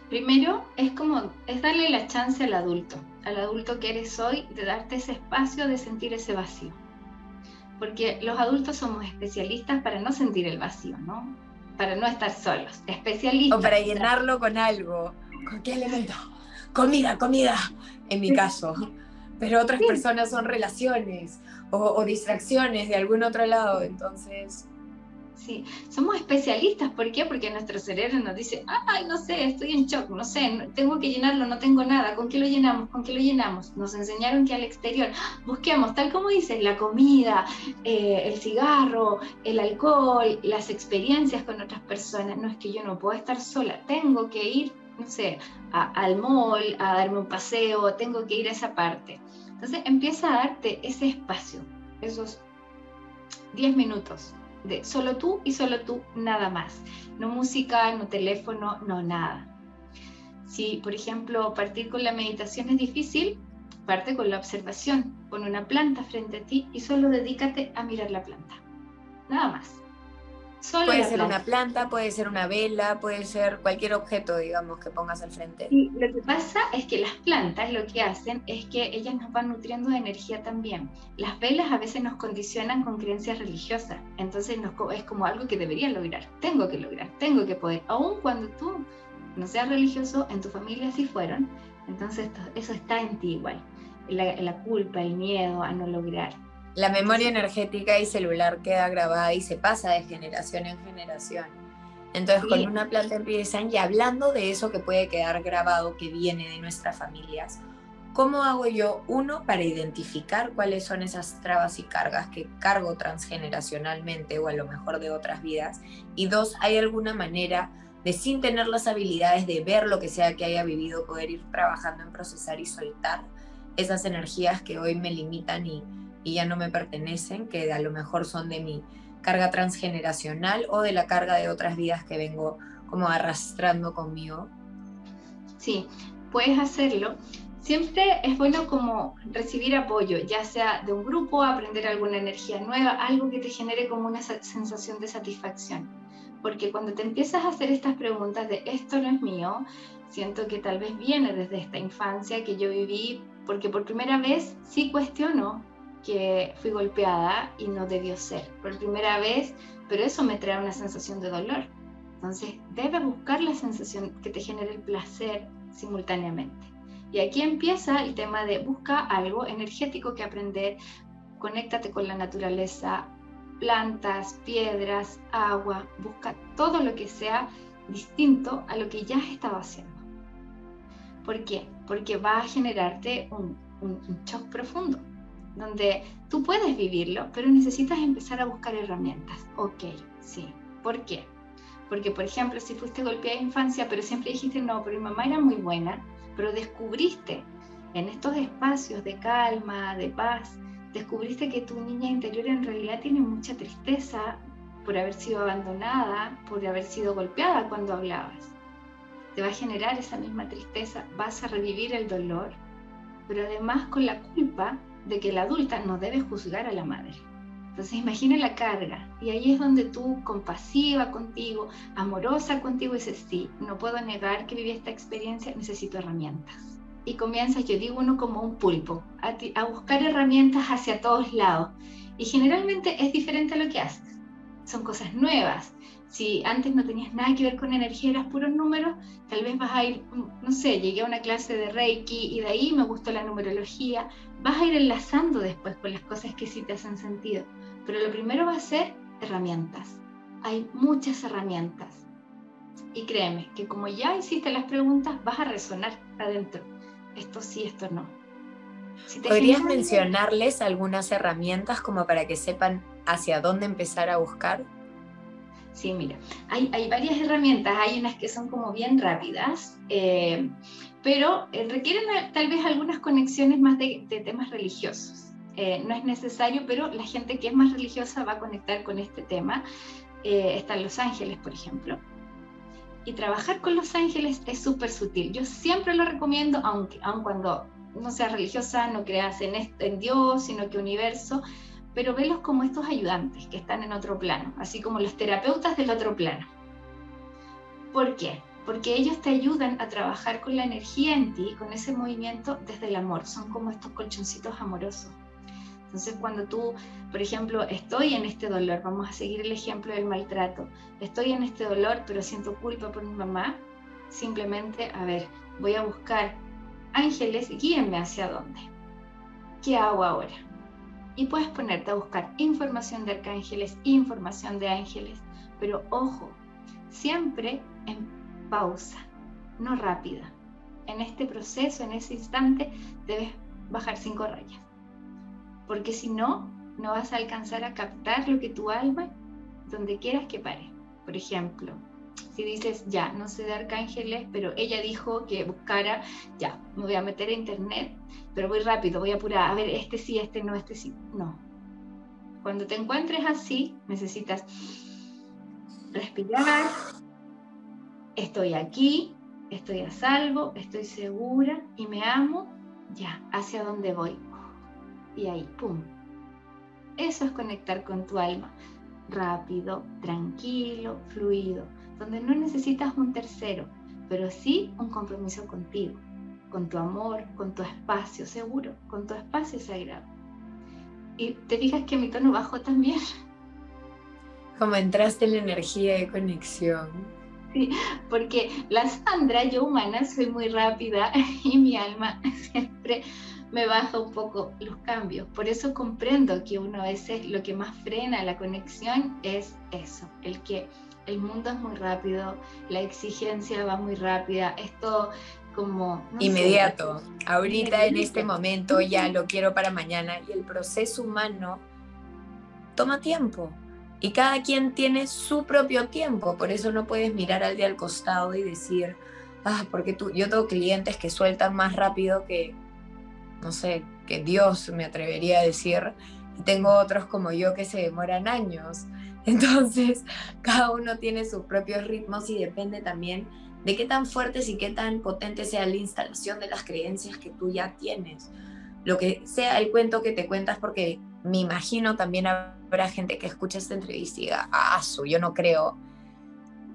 primero es como, es darle la chance al adulto, al adulto que eres hoy, de darte ese espacio de sentir ese vacío porque los adultos somos especialistas para no sentir el vacío, ¿no? Para no estar solos, especialistas. O para llenarlo con algo. ¿Con qué elemento? Comida, comida, en mi caso. Pero otras personas son relaciones o, o distracciones de algún otro lado, entonces Sí, somos especialistas, ¿por qué? Porque nuestro cerebro nos dice, ay, no sé, estoy en shock, no sé, tengo que llenarlo, no tengo nada, ¿con qué lo llenamos? ¿Con qué lo llenamos? Nos enseñaron que al exterior, busquemos, tal como dices, la comida, eh, el cigarro, el alcohol, las experiencias con otras personas, no es que yo no puedo estar sola, tengo que ir, no sé, al mall, a darme un paseo, tengo que ir a esa parte. Entonces empieza a darte ese espacio, esos 10 minutos, de solo tú y solo tú, nada más. No música, no teléfono, no nada. Si, por ejemplo, partir con la meditación es difícil, parte con la observación. Pon una planta frente a ti y solo dedícate a mirar la planta. Nada más. Puede ser una planta, puede ser una vela, puede ser cualquier objeto, digamos, que pongas al frente. Y lo que pasa es que las plantas lo que hacen es que ellas nos van nutriendo de energía también. Las velas a veces nos condicionan con creencias religiosas, entonces es como algo que debería lograr, tengo que lograr, tengo que poder, aun cuando tú no seas religioso, en tu familia sí fueron, entonces eso está en ti igual, la, la culpa, el miedo a no lograr la memoria energética y celular queda grabada y se pasa de generación en generación. Entonces, con una planta empiezan y hablando de eso que puede quedar grabado, que viene de nuestras familias, ¿cómo hago yo, uno, para identificar cuáles son esas trabas y cargas que cargo transgeneracionalmente o a lo mejor de otras vidas? Y dos, ¿hay alguna manera de sin tener las habilidades de ver lo que sea que haya vivido, poder ir trabajando en procesar y soltar esas energías que hoy me limitan y y ya no me pertenecen, que a lo mejor son de mi carga transgeneracional o de la carga de otras vidas que vengo como arrastrando conmigo. Sí, puedes hacerlo. Siempre es bueno como recibir apoyo, ya sea de un grupo, aprender alguna energía nueva, algo que te genere como una sensación de satisfacción. Porque cuando te empiezas a hacer estas preguntas de esto no es mío, siento que tal vez viene desde esta infancia que yo viví, porque por primera vez sí cuestiono que fui golpeada y no debió ser por primera vez, pero eso me trae una sensación de dolor. Entonces, debes buscar la sensación que te genere el placer simultáneamente. Y aquí empieza el tema de busca algo energético que aprender, conéctate con la naturaleza, plantas, piedras, agua, busca todo lo que sea distinto a lo que ya has estado haciendo. ¿Por qué? Porque va a generarte un, un, un shock profundo donde tú puedes vivirlo, pero necesitas empezar a buscar herramientas. Ok, sí. ¿Por qué? Porque, por ejemplo, si fuiste golpeada en infancia, pero siempre dijiste, no, pero mi mamá era muy buena, pero descubriste en estos espacios de calma, de paz, descubriste que tu niña interior en realidad tiene mucha tristeza por haber sido abandonada, por haber sido golpeada cuando hablabas. Te va a generar esa misma tristeza, vas a revivir el dolor, pero además con la culpa de que la adulta no debe juzgar a la madre. Entonces imagina la carga y ahí es donde tú, compasiva contigo, amorosa contigo, dices, sí, no puedo negar que viví esta experiencia, necesito herramientas. Y comienzas, yo digo uno como un pulpo, a, a buscar herramientas hacia todos lados. Y generalmente es diferente a lo que haces. Son cosas nuevas, si antes no tenías nada que ver con energía, eras puros números, tal vez vas a ir, no sé, llegué a una clase de Reiki y de ahí me gustó la numerología, vas a ir enlazando después con las cosas que sí te hacen sentido. Pero lo primero va a ser herramientas. Hay muchas herramientas. Y créeme que como ya hiciste las preguntas, vas a resonar adentro. Esto sí, esto no. ¿Podrías mencionarles algunas herramientas como para que sepan hacia dónde empezar a buscar? Sí, mira, hay, varias herramientas, hay unas que son como bien rápidas, eh, pero eh, requieren tal vez algunas conexiones más de, temas religiosos. Eh, no es necesario, pero la gente que es más religiosa va a conectar con este tema. están los ángeles, por ejemplo. Y trabajar con los ángeles es súper sutil. Yo siempre lo recomiendo, aunque aun cuando no seas religiosa, no creas en, en Dios, sino que universo, pero velos como estos ayudantes que están en otro plano, así como los terapeutas del otro plano. ¿Por qué? Porque ellos te ayudan a trabajar con la energía en ti, con ese movimiento desde el amor. Son como estos colchoncitos amorosos. Entonces, cuando tú, por ejemplo, estoy en este dolor, vamos a seguir el ejemplo del maltrato, estoy en este dolor, pero siento culpa por mi mamá, simplemente, a ver, voy a buscar ángeles, guíenme hacia dónde. ¿Qué hago ahora? Y puedes ponerte a buscar información de arcángeles, información de ángeles, pero ojo, siempre en pausa, no rápida. En este proceso, en ese instante, debes bajar cinco rayas, porque si no, no vas a alcanzar a captar lo que tu alma, donde quieras que pare. Por ejemplo, si dices, ya, no sé de arcángeles, pero ella dijo que buscara, ya, me voy a meter a internet, pero voy rápido, voy a apurar, a ver, este sí, este no, este sí. No. Cuando te encuentres así, necesitas respirar, estoy aquí, estoy a salvo, estoy segura y me amo, ya, hacia dónde voy. Y ahí, ¡pum! Eso es conectar con tu alma. rápido, tranquilo, fluido, donde no necesitas un tercero, pero sí un compromiso contigo, con tu amor, con tu espacio seguro, con tu espacio sagrado. Y te fijas que mi tono bajó también. Como entraste en la energía de conexión. Sí, porque la Sandra, yo humana, soy muy rápida y mi alma siempre me baja un poco los cambios. Por eso comprendo que uno a veces lo que más frena la conexión es eso, el que el mundo es muy rápido, la exigencia va muy rápida, esto como... Inmediato, ahorita en este momento ya lo quiero para mañana y el proceso humano toma tiempo. Y cada quien tiene su propio tiempo, por eso no puedes mirar al de al costado y decir, ah, porque tú, yo tengo clientes que sueltan más rápido que, no sé, que Dios me atrevería a decir, y tengo otros como yo que se demoran años. Entonces, cada uno tiene sus propios ritmos y depende también de qué tan fuertes y qué tan potente sea la instalación de las creencias que tú ya tienes. Lo que sea el cuento que te cuentas, porque me imagino también habrá gente que escuche esta entrevista y diga, ah, su, yo no creo,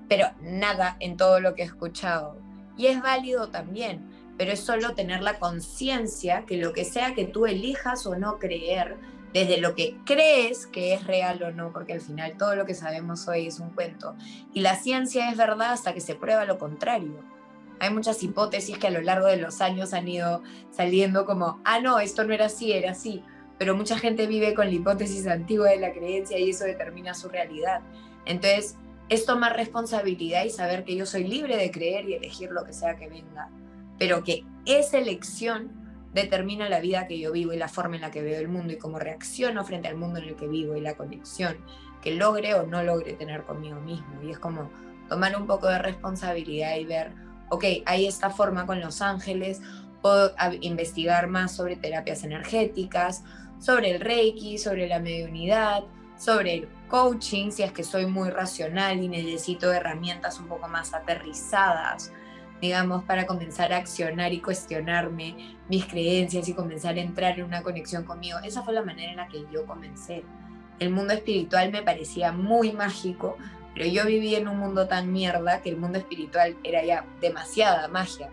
pero nada en todo lo que he escuchado. Y es válido también, pero es solo tener la conciencia que lo que sea que tú elijas o no creer, desde lo que crees que es real o no, porque al final todo lo que sabemos hoy es un cuento. Y la ciencia es verdad hasta que se prueba lo contrario. Hay muchas hipótesis que a lo largo de los años han ido saliendo como, ah, no, esto no era así, era así. Pero mucha gente vive con la hipótesis antigua de la creencia y eso determina su realidad. Entonces, es tomar responsabilidad y saber que yo soy libre de creer y elegir lo que sea que venga pero que esa elección determina la vida que yo vivo y la forma en la que veo el mundo y cómo reacciono frente al mundo en el que vivo y la conexión que logre o no logre tener conmigo mismo. Y es como tomar un poco de responsabilidad y ver, ok, hay esta forma con los ángeles, puedo investigar más sobre terapias energéticas, sobre el reiki, sobre la mediunidad, sobre el coaching, si es que soy muy racional y necesito herramientas un poco más aterrizadas digamos, para comenzar a accionar y cuestionarme mis creencias y comenzar a entrar en una conexión conmigo. Esa fue la manera en la que yo comencé. El mundo espiritual me parecía muy mágico, pero yo vivía en un mundo tan mierda que el mundo espiritual era ya demasiada magia.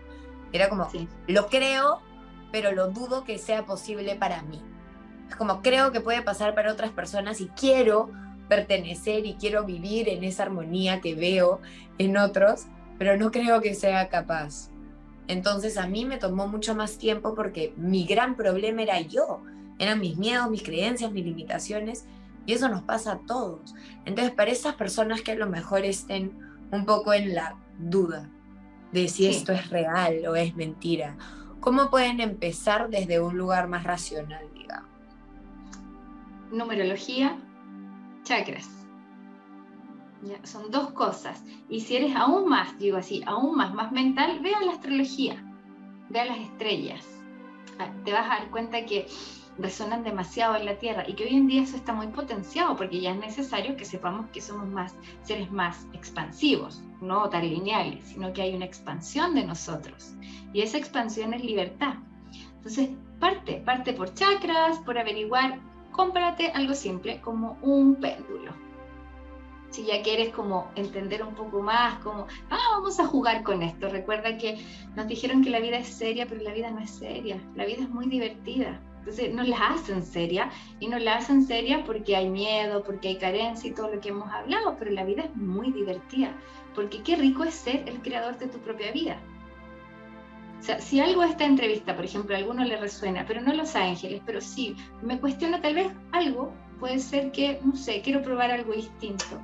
Era como, lo creo, pero lo dudo que sea posible para mí. Es como, creo que puede pasar para otras personas y quiero pertenecer y quiero vivir en esa armonía que veo en otros, pero no creo que sea capaz. Entonces a mí me tomó mucho más tiempo porque mi gran problema era yo, eran mis miedos, mis creencias, mis limitaciones, y eso nos pasa a todos. Entonces para esas personas que a lo mejor estén un poco en la duda de si esto es real o es mentira, ¿cómo pueden empezar desde un lugar más racional, digamos? Numerología, chakras son dos cosas. Y si eres aún más, digo así, aún más, más mental, vea la astrología, vea las estrellas. Ah, te vas a dar cuenta que resonan demasiado en la Tierra y que hoy en día eso está muy potenciado porque ya es necesario que sepamos que somos más seres más expansivos, no tan lineales, sino que hay una expansión de nosotros y esa expansión es libertad. Entonces, parte, parte por chakras, por averiguar, cómprate algo simple como un péndulo si ya quieres como entender un poco más, como, ah, vamos a jugar con esto. Recuerda que nos dijeron que la vida es seria, pero la vida no es seria, la vida es muy divertida. Entonces nos la hacen seria y nos la hacen seria porque hay miedo, porque hay carencia y todo lo que hemos hablado, pero la vida es muy divertida, porque qué rico es ser el creador de tu propia vida. O sea, si algo a esta entrevista, por ejemplo, a alguno le resuena, pero no los ángeles, pero sí, me cuestiona tal vez algo, puede ser que, no sé, quiero probar algo distinto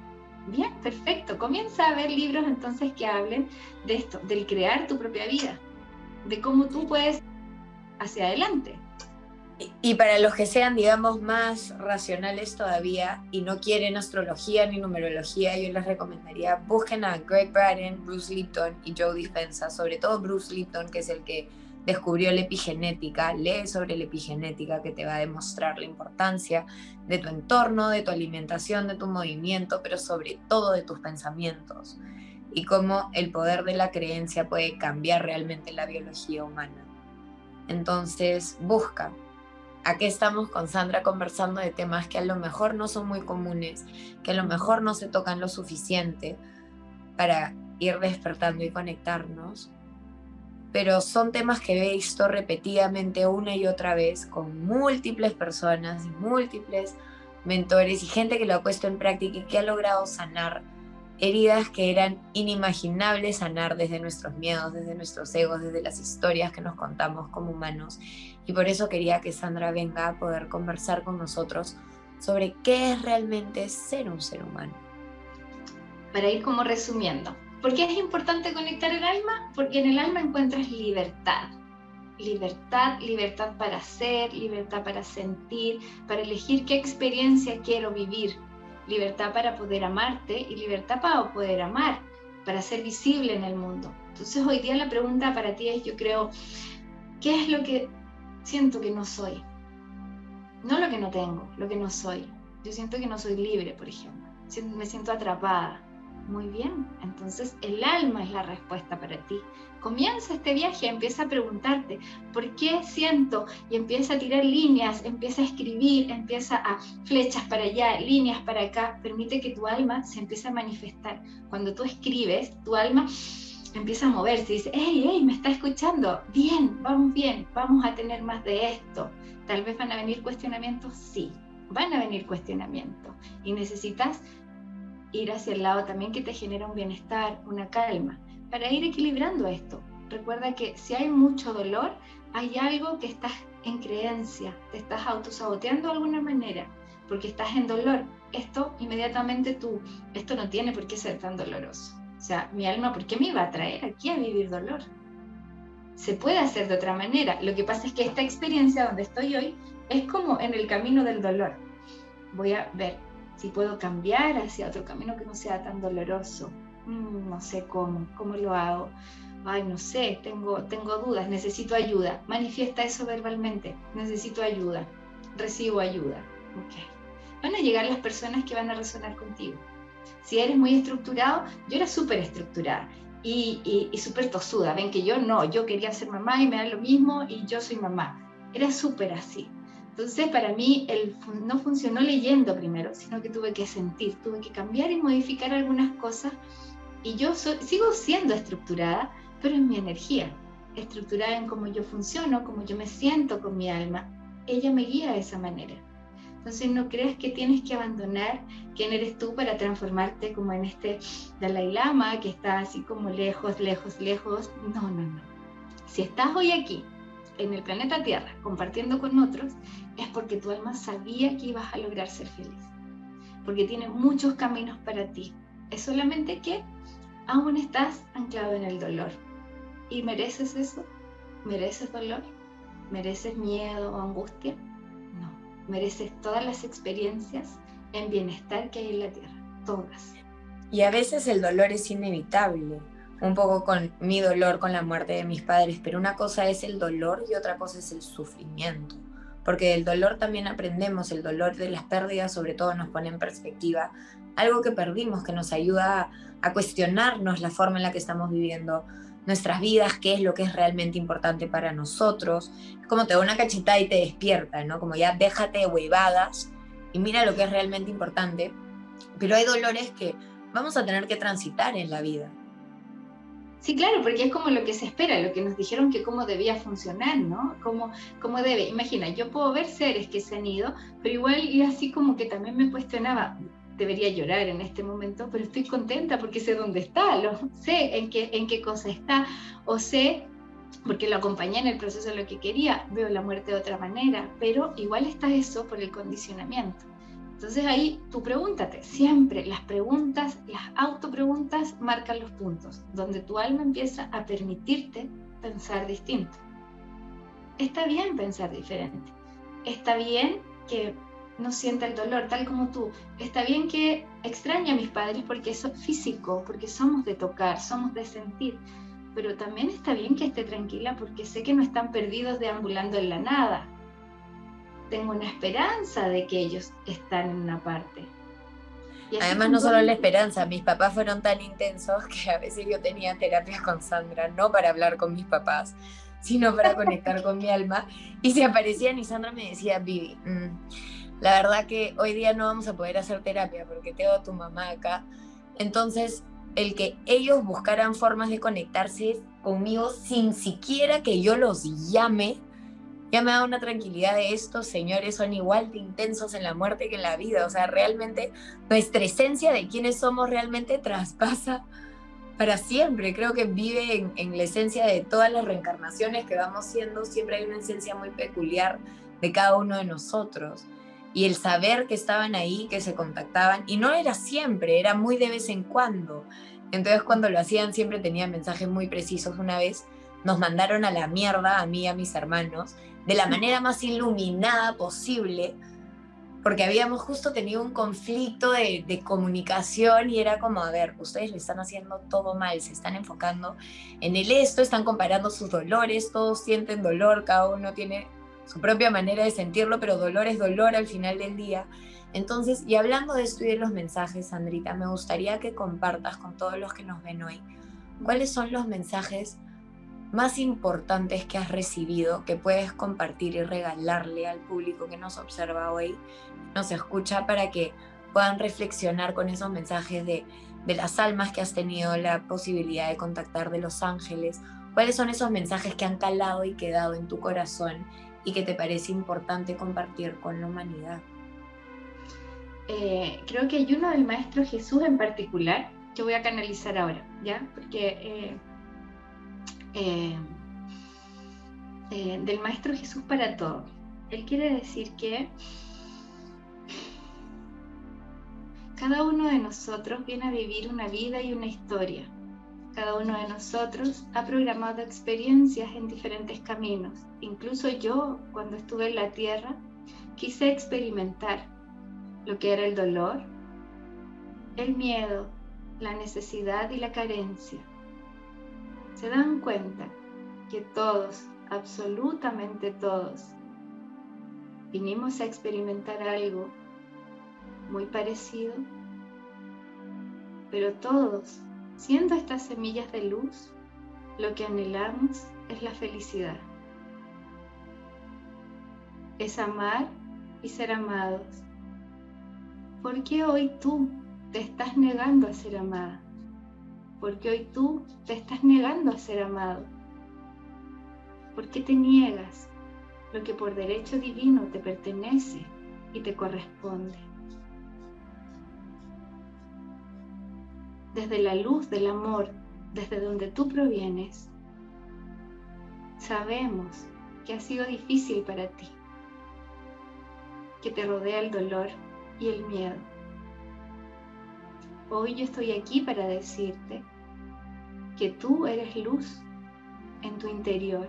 Bien, perfecto. Comienza a ver libros entonces que hablen de esto, del crear tu propia vida, de cómo tú puedes hacia adelante. Y para los que sean, digamos, más racionales todavía y no quieren astrología ni numerología, yo les recomendaría busquen a Greg Braden, Bruce Lipton y Joe Dispenza, sobre todo Bruce Lipton, que es el que descubrió la epigenética, lee sobre la epigenética que te va a demostrar la importancia de tu entorno, de tu alimentación, de tu movimiento, pero sobre todo de tus pensamientos y cómo el poder de la creencia puede cambiar realmente la biología humana. Entonces, busca, aquí estamos con Sandra conversando de temas que a lo mejor no son muy comunes, que a lo mejor no se tocan lo suficiente para ir despertando y conectarnos. Pero son temas que he visto repetidamente una y otra vez con múltiples personas y múltiples mentores y gente que lo ha puesto en práctica y que ha logrado sanar heridas que eran inimaginables sanar desde nuestros miedos, desde nuestros egos, desde las historias que nos contamos como humanos. Y por eso quería que Sandra venga a poder conversar con nosotros sobre qué es realmente ser un ser humano. Para ir como resumiendo, ¿por qué es importante conectar el alma? Porque en el alma encuentras libertad. Libertad, libertad para ser, libertad para sentir, para elegir qué experiencia quiero vivir, libertad para poder amarte y libertad para poder amar, para ser visible en el mundo. Entonces hoy día la pregunta para ti es, yo creo, ¿qué es lo que siento que no soy? No lo que no tengo, lo que no soy. Yo siento que no soy libre, por ejemplo. Me siento atrapada. Muy bien, entonces el alma es la respuesta para ti. Comienza este viaje, empieza a preguntarte, ¿por qué siento? Y empieza a tirar líneas, empieza a escribir, empieza a flechas para allá, líneas para acá. Permite que tu alma se empiece a manifestar. Cuando tú escribes, tu alma empieza a moverse y dice, hey, hey, me está escuchando, bien, vamos bien, vamos a tener más de esto. Tal vez van a venir cuestionamientos, sí, van a venir cuestionamientos. Y necesitas ir hacia el lado también que te genera un bienestar, una calma, para ir equilibrando esto. Recuerda que si hay mucho dolor, hay algo que estás en creencia, te estás autosaboteando de alguna manera, porque estás en dolor. Esto inmediatamente tú, esto no tiene por qué ser tan doloroso. O sea, mi alma, ¿por qué me iba a traer aquí a vivir dolor? Se puede hacer de otra manera. Lo que pasa es que esta experiencia donde estoy hoy es como en el camino del dolor. Voy a ver, si puedo cambiar hacia otro camino que no sea tan doloroso. Mm, no sé cómo, cómo lo hago. Ay, no sé, tengo, tengo dudas, necesito ayuda. Manifiesta eso verbalmente, necesito ayuda, recibo ayuda. Okay. Van a llegar las personas que van a resonar contigo. Si eres muy estructurado, yo era súper estructurada y, y, y súper tosuda. Ven que yo no, yo quería ser mamá y me da lo mismo y yo soy mamá. Era súper así. Entonces, para mí el, no funcionó leyendo primero, sino que tuve que sentir, tuve que cambiar y modificar algunas cosas. Y yo sigo siendo estructurada, pero en mi energía, estructurada en cómo yo funciono, cómo yo me siento con mi alma. Ella me guía de esa manera. Entonces no creas que tienes que abandonar quién eres tú para transformarte como en este Dalai Lama que está así como lejos, lejos, lejos. No, no, no. Si estás hoy aquí en el planeta Tierra compartiendo con otros, es porque tu alma sabía que ibas a lograr ser feliz. Porque tiene muchos caminos para ti. Es solamente que aún estás anclado en el dolor. ¿Y mereces eso? ¿Mereces dolor? ¿Mereces miedo o angustia? No. Mereces todas las experiencias en bienestar que hay en la Tierra. Todas. Y a veces el dolor es inevitable un poco con mi dolor con la muerte de mis padres, pero una cosa es el dolor y otra cosa es el sufrimiento, porque del dolor también aprendemos, el dolor de las pérdidas sobre todo nos pone en perspectiva algo que perdimos, que nos ayuda a, cuestionarnos la forma en la que estamos viviendo nuestras vidas, qué es lo que es realmente importante para nosotros, como te da una cachita y te despierta, ¿no? Como ya déjate de huevadas y mira lo que es realmente importante, pero hay dolores que vamos a tener que transitar en la vida Sí, claro, porque es como lo que se espera, lo que nos dijeron que cómo debía funcionar, ¿no? Cómo, cómo debe. Imagina, yo puedo ver seres que se han ido, pero igual y así como que también me cuestionaba, debería llorar en este momento, pero estoy contenta porque sé dónde está, lo, sé en qué, en qué cosa está, o sé, porque lo acompañé en el proceso de lo que quería, veo la muerte de otra manera, pero igual está eso por el condicionamiento. Entonces ahí tú pregúntate, siempre las preguntas, las autopreguntas marcan los puntos, donde tu alma empieza a permitirte pensar distinto. Está bien pensar diferente, está bien que no sienta el dolor tal como tú, está bien que extrañe a mis padres porque es físico, porque somos de tocar, somos de sentir, pero también está bien que esté tranquila porque sé que no están perdidos deambulando en la nada, tengo una esperanza de que ellos están en una parte. Además, no solo la esperanza, mis papás fueron tan intensos que a veces yo tenía terapias con Sandra, no para hablar con mis papás, sino para conectar con mi alma. Y se aparecían y Sandra me decía, Vivi, mm, la verdad que hoy día no vamos a poder hacer terapia porque tengo a tu mamá acá. Entonces, el que ellos buscaran formas de conectarse conmigo sin siquiera que yo los llame, ya me da una tranquilidad de estos señores son igual de intensos en la muerte que en la vida. O sea, realmente nuestra esencia de quiénes somos realmente traspasa para siempre. Creo que vive en, en, la esencia de todas las reencarnaciones que vamos siendo. Siempre hay una esencia muy peculiar de cada uno de nosotros. Y el saber que estaban ahí, que se contactaban, y no era siempre, era muy de vez en cuando. Entonces cuando lo hacían siempre tenían mensajes muy precisos. Una vez nos mandaron a la mierda, a mí y a mis hermanos, de la manera más iluminada posible, porque habíamos justo tenido un conflicto de, de, comunicación y era como, a ver, ustedes le están haciendo todo mal, se están enfocando en el esto, están comparando sus dolores, todos sienten dolor, cada uno tiene su propia manera de sentirlo, pero dolor es dolor al final del día. Entonces, y hablando de esto y de los mensajes, Sandrita, me gustaría que compartas con todos los que nos ven hoy, cuáles son los mensajes más importantes que has recibido, que puedes compartir y regalarle al público que nos observa hoy, nos escucha para que puedan reflexionar con esos mensajes de, de las almas que has tenido la posibilidad de contactar de los ángeles? ¿Cuáles son esos mensajes que han calado y quedado en tu corazón y que te parece importante compartir con la humanidad? Eh, creo que hay uno del Maestro Jesús en particular que voy a canalizar ahora, ¿ya? Porque eh, eh, eh, del Maestro Jesús para todo. Él quiere decir que cada uno de nosotros viene a vivir una vida y una historia. Cada uno de nosotros ha programado experiencias en diferentes caminos. Incluso yo, cuando estuve en la tierra, quise experimentar lo que era el dolor, el miedo, la necesidad y la carencia se dan cuenta que todos, absolutamente todos, vinimos a experimentar algo muy parecido, pero todos, siendo estas semillas de luz, lo que anhelamos es la felicidad. Es amar y ser amados. ¿Por qué hoy tú te estás negando a ser amada? Porque hoy tú te estás negando a ser amado. ¿Por qué te niegas lo que por derecho divino te pertenece y te corresponde? Desde la luz del amor, desde donde tú provienes, sabemos que ha sido difícil para ti, que te rodea el dolor y el miedo Hoy yo estoy aquí para decirte que tú eres luz en tu interior.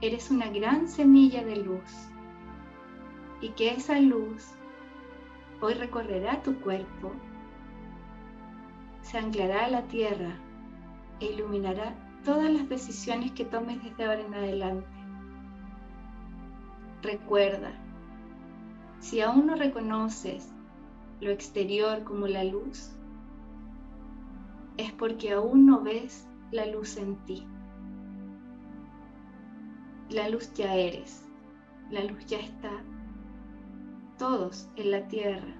Eres una gran semilla de luz y que esa luz hoy recorrerá tu cuerpo, se anclará a la tierra e iluminará todas las decisiones que tomes desde ahora en adelante. Recuerda, si aún no reconoces lo exterior como la luz, es porque aún no ves la luz en ti. La luz ya eres, la luz ya está. Todos en la tierra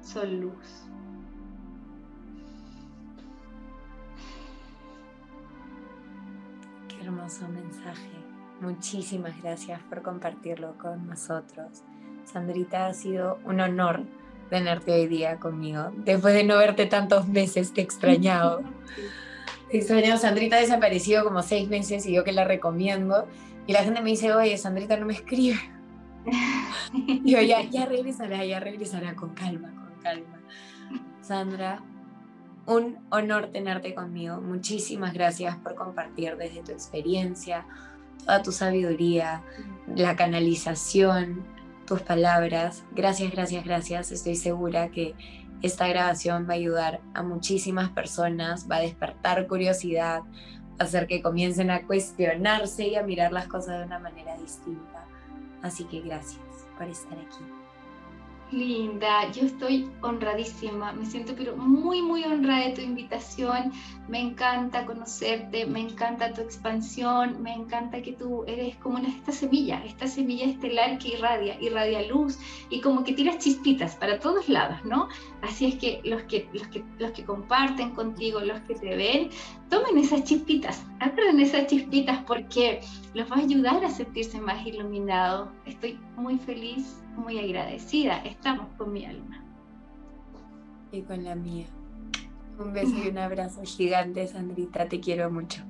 son luz. Qué hermoso mensaje. Muchísimas gracias por compartirlo con nosotros. Sandrita, ha sido un honor tenerte hoy día conmigo. Después de no verte tantos meses, te he extrañado. Te he extrañado. Sandrita ha desaparecido como seis meses y yo que la recomiendo. Y la gente me dice, oye, Sandrita no me escribe. Y yo, ya, ya regresará, ya regresará con calma, con calma. Sandra, un honor tenerte conmigo. Muchísimas gracias por compartir desde tu experiencia, toda tu sabiduría, la canalización, tus palabras. Gracias, gracias, gracias. Estoy segura que esta grabación va a ayudar a muchísimas personas, va a despertar curiosidad, hacer que comiencen a cuestionarse y a mirar las cosas de una manera distinta. Así que gracias por estar aquí. Linda, yo estoy honradísima, me siento pero muy, muy honrada de tu invitación, me encanta conocerte, me encanta tu expansión, me encanta que tú eres como una, esta semilla, esta semilla estelar que irradia, irradia luz y como que tiras chispitas para todos lados, ¿no? Así es que los que, los que, los que comparten contigo, los que te ven, tomen esas chispitas, agarren esas chispitas porque los va a ayudar a sentirse más iluminados. Estoy muy feliz muy agradecida. Estamos con mi alma. Y con la mía. Un beso y un abrazo gigante, Sandrita. Te quiero mucho.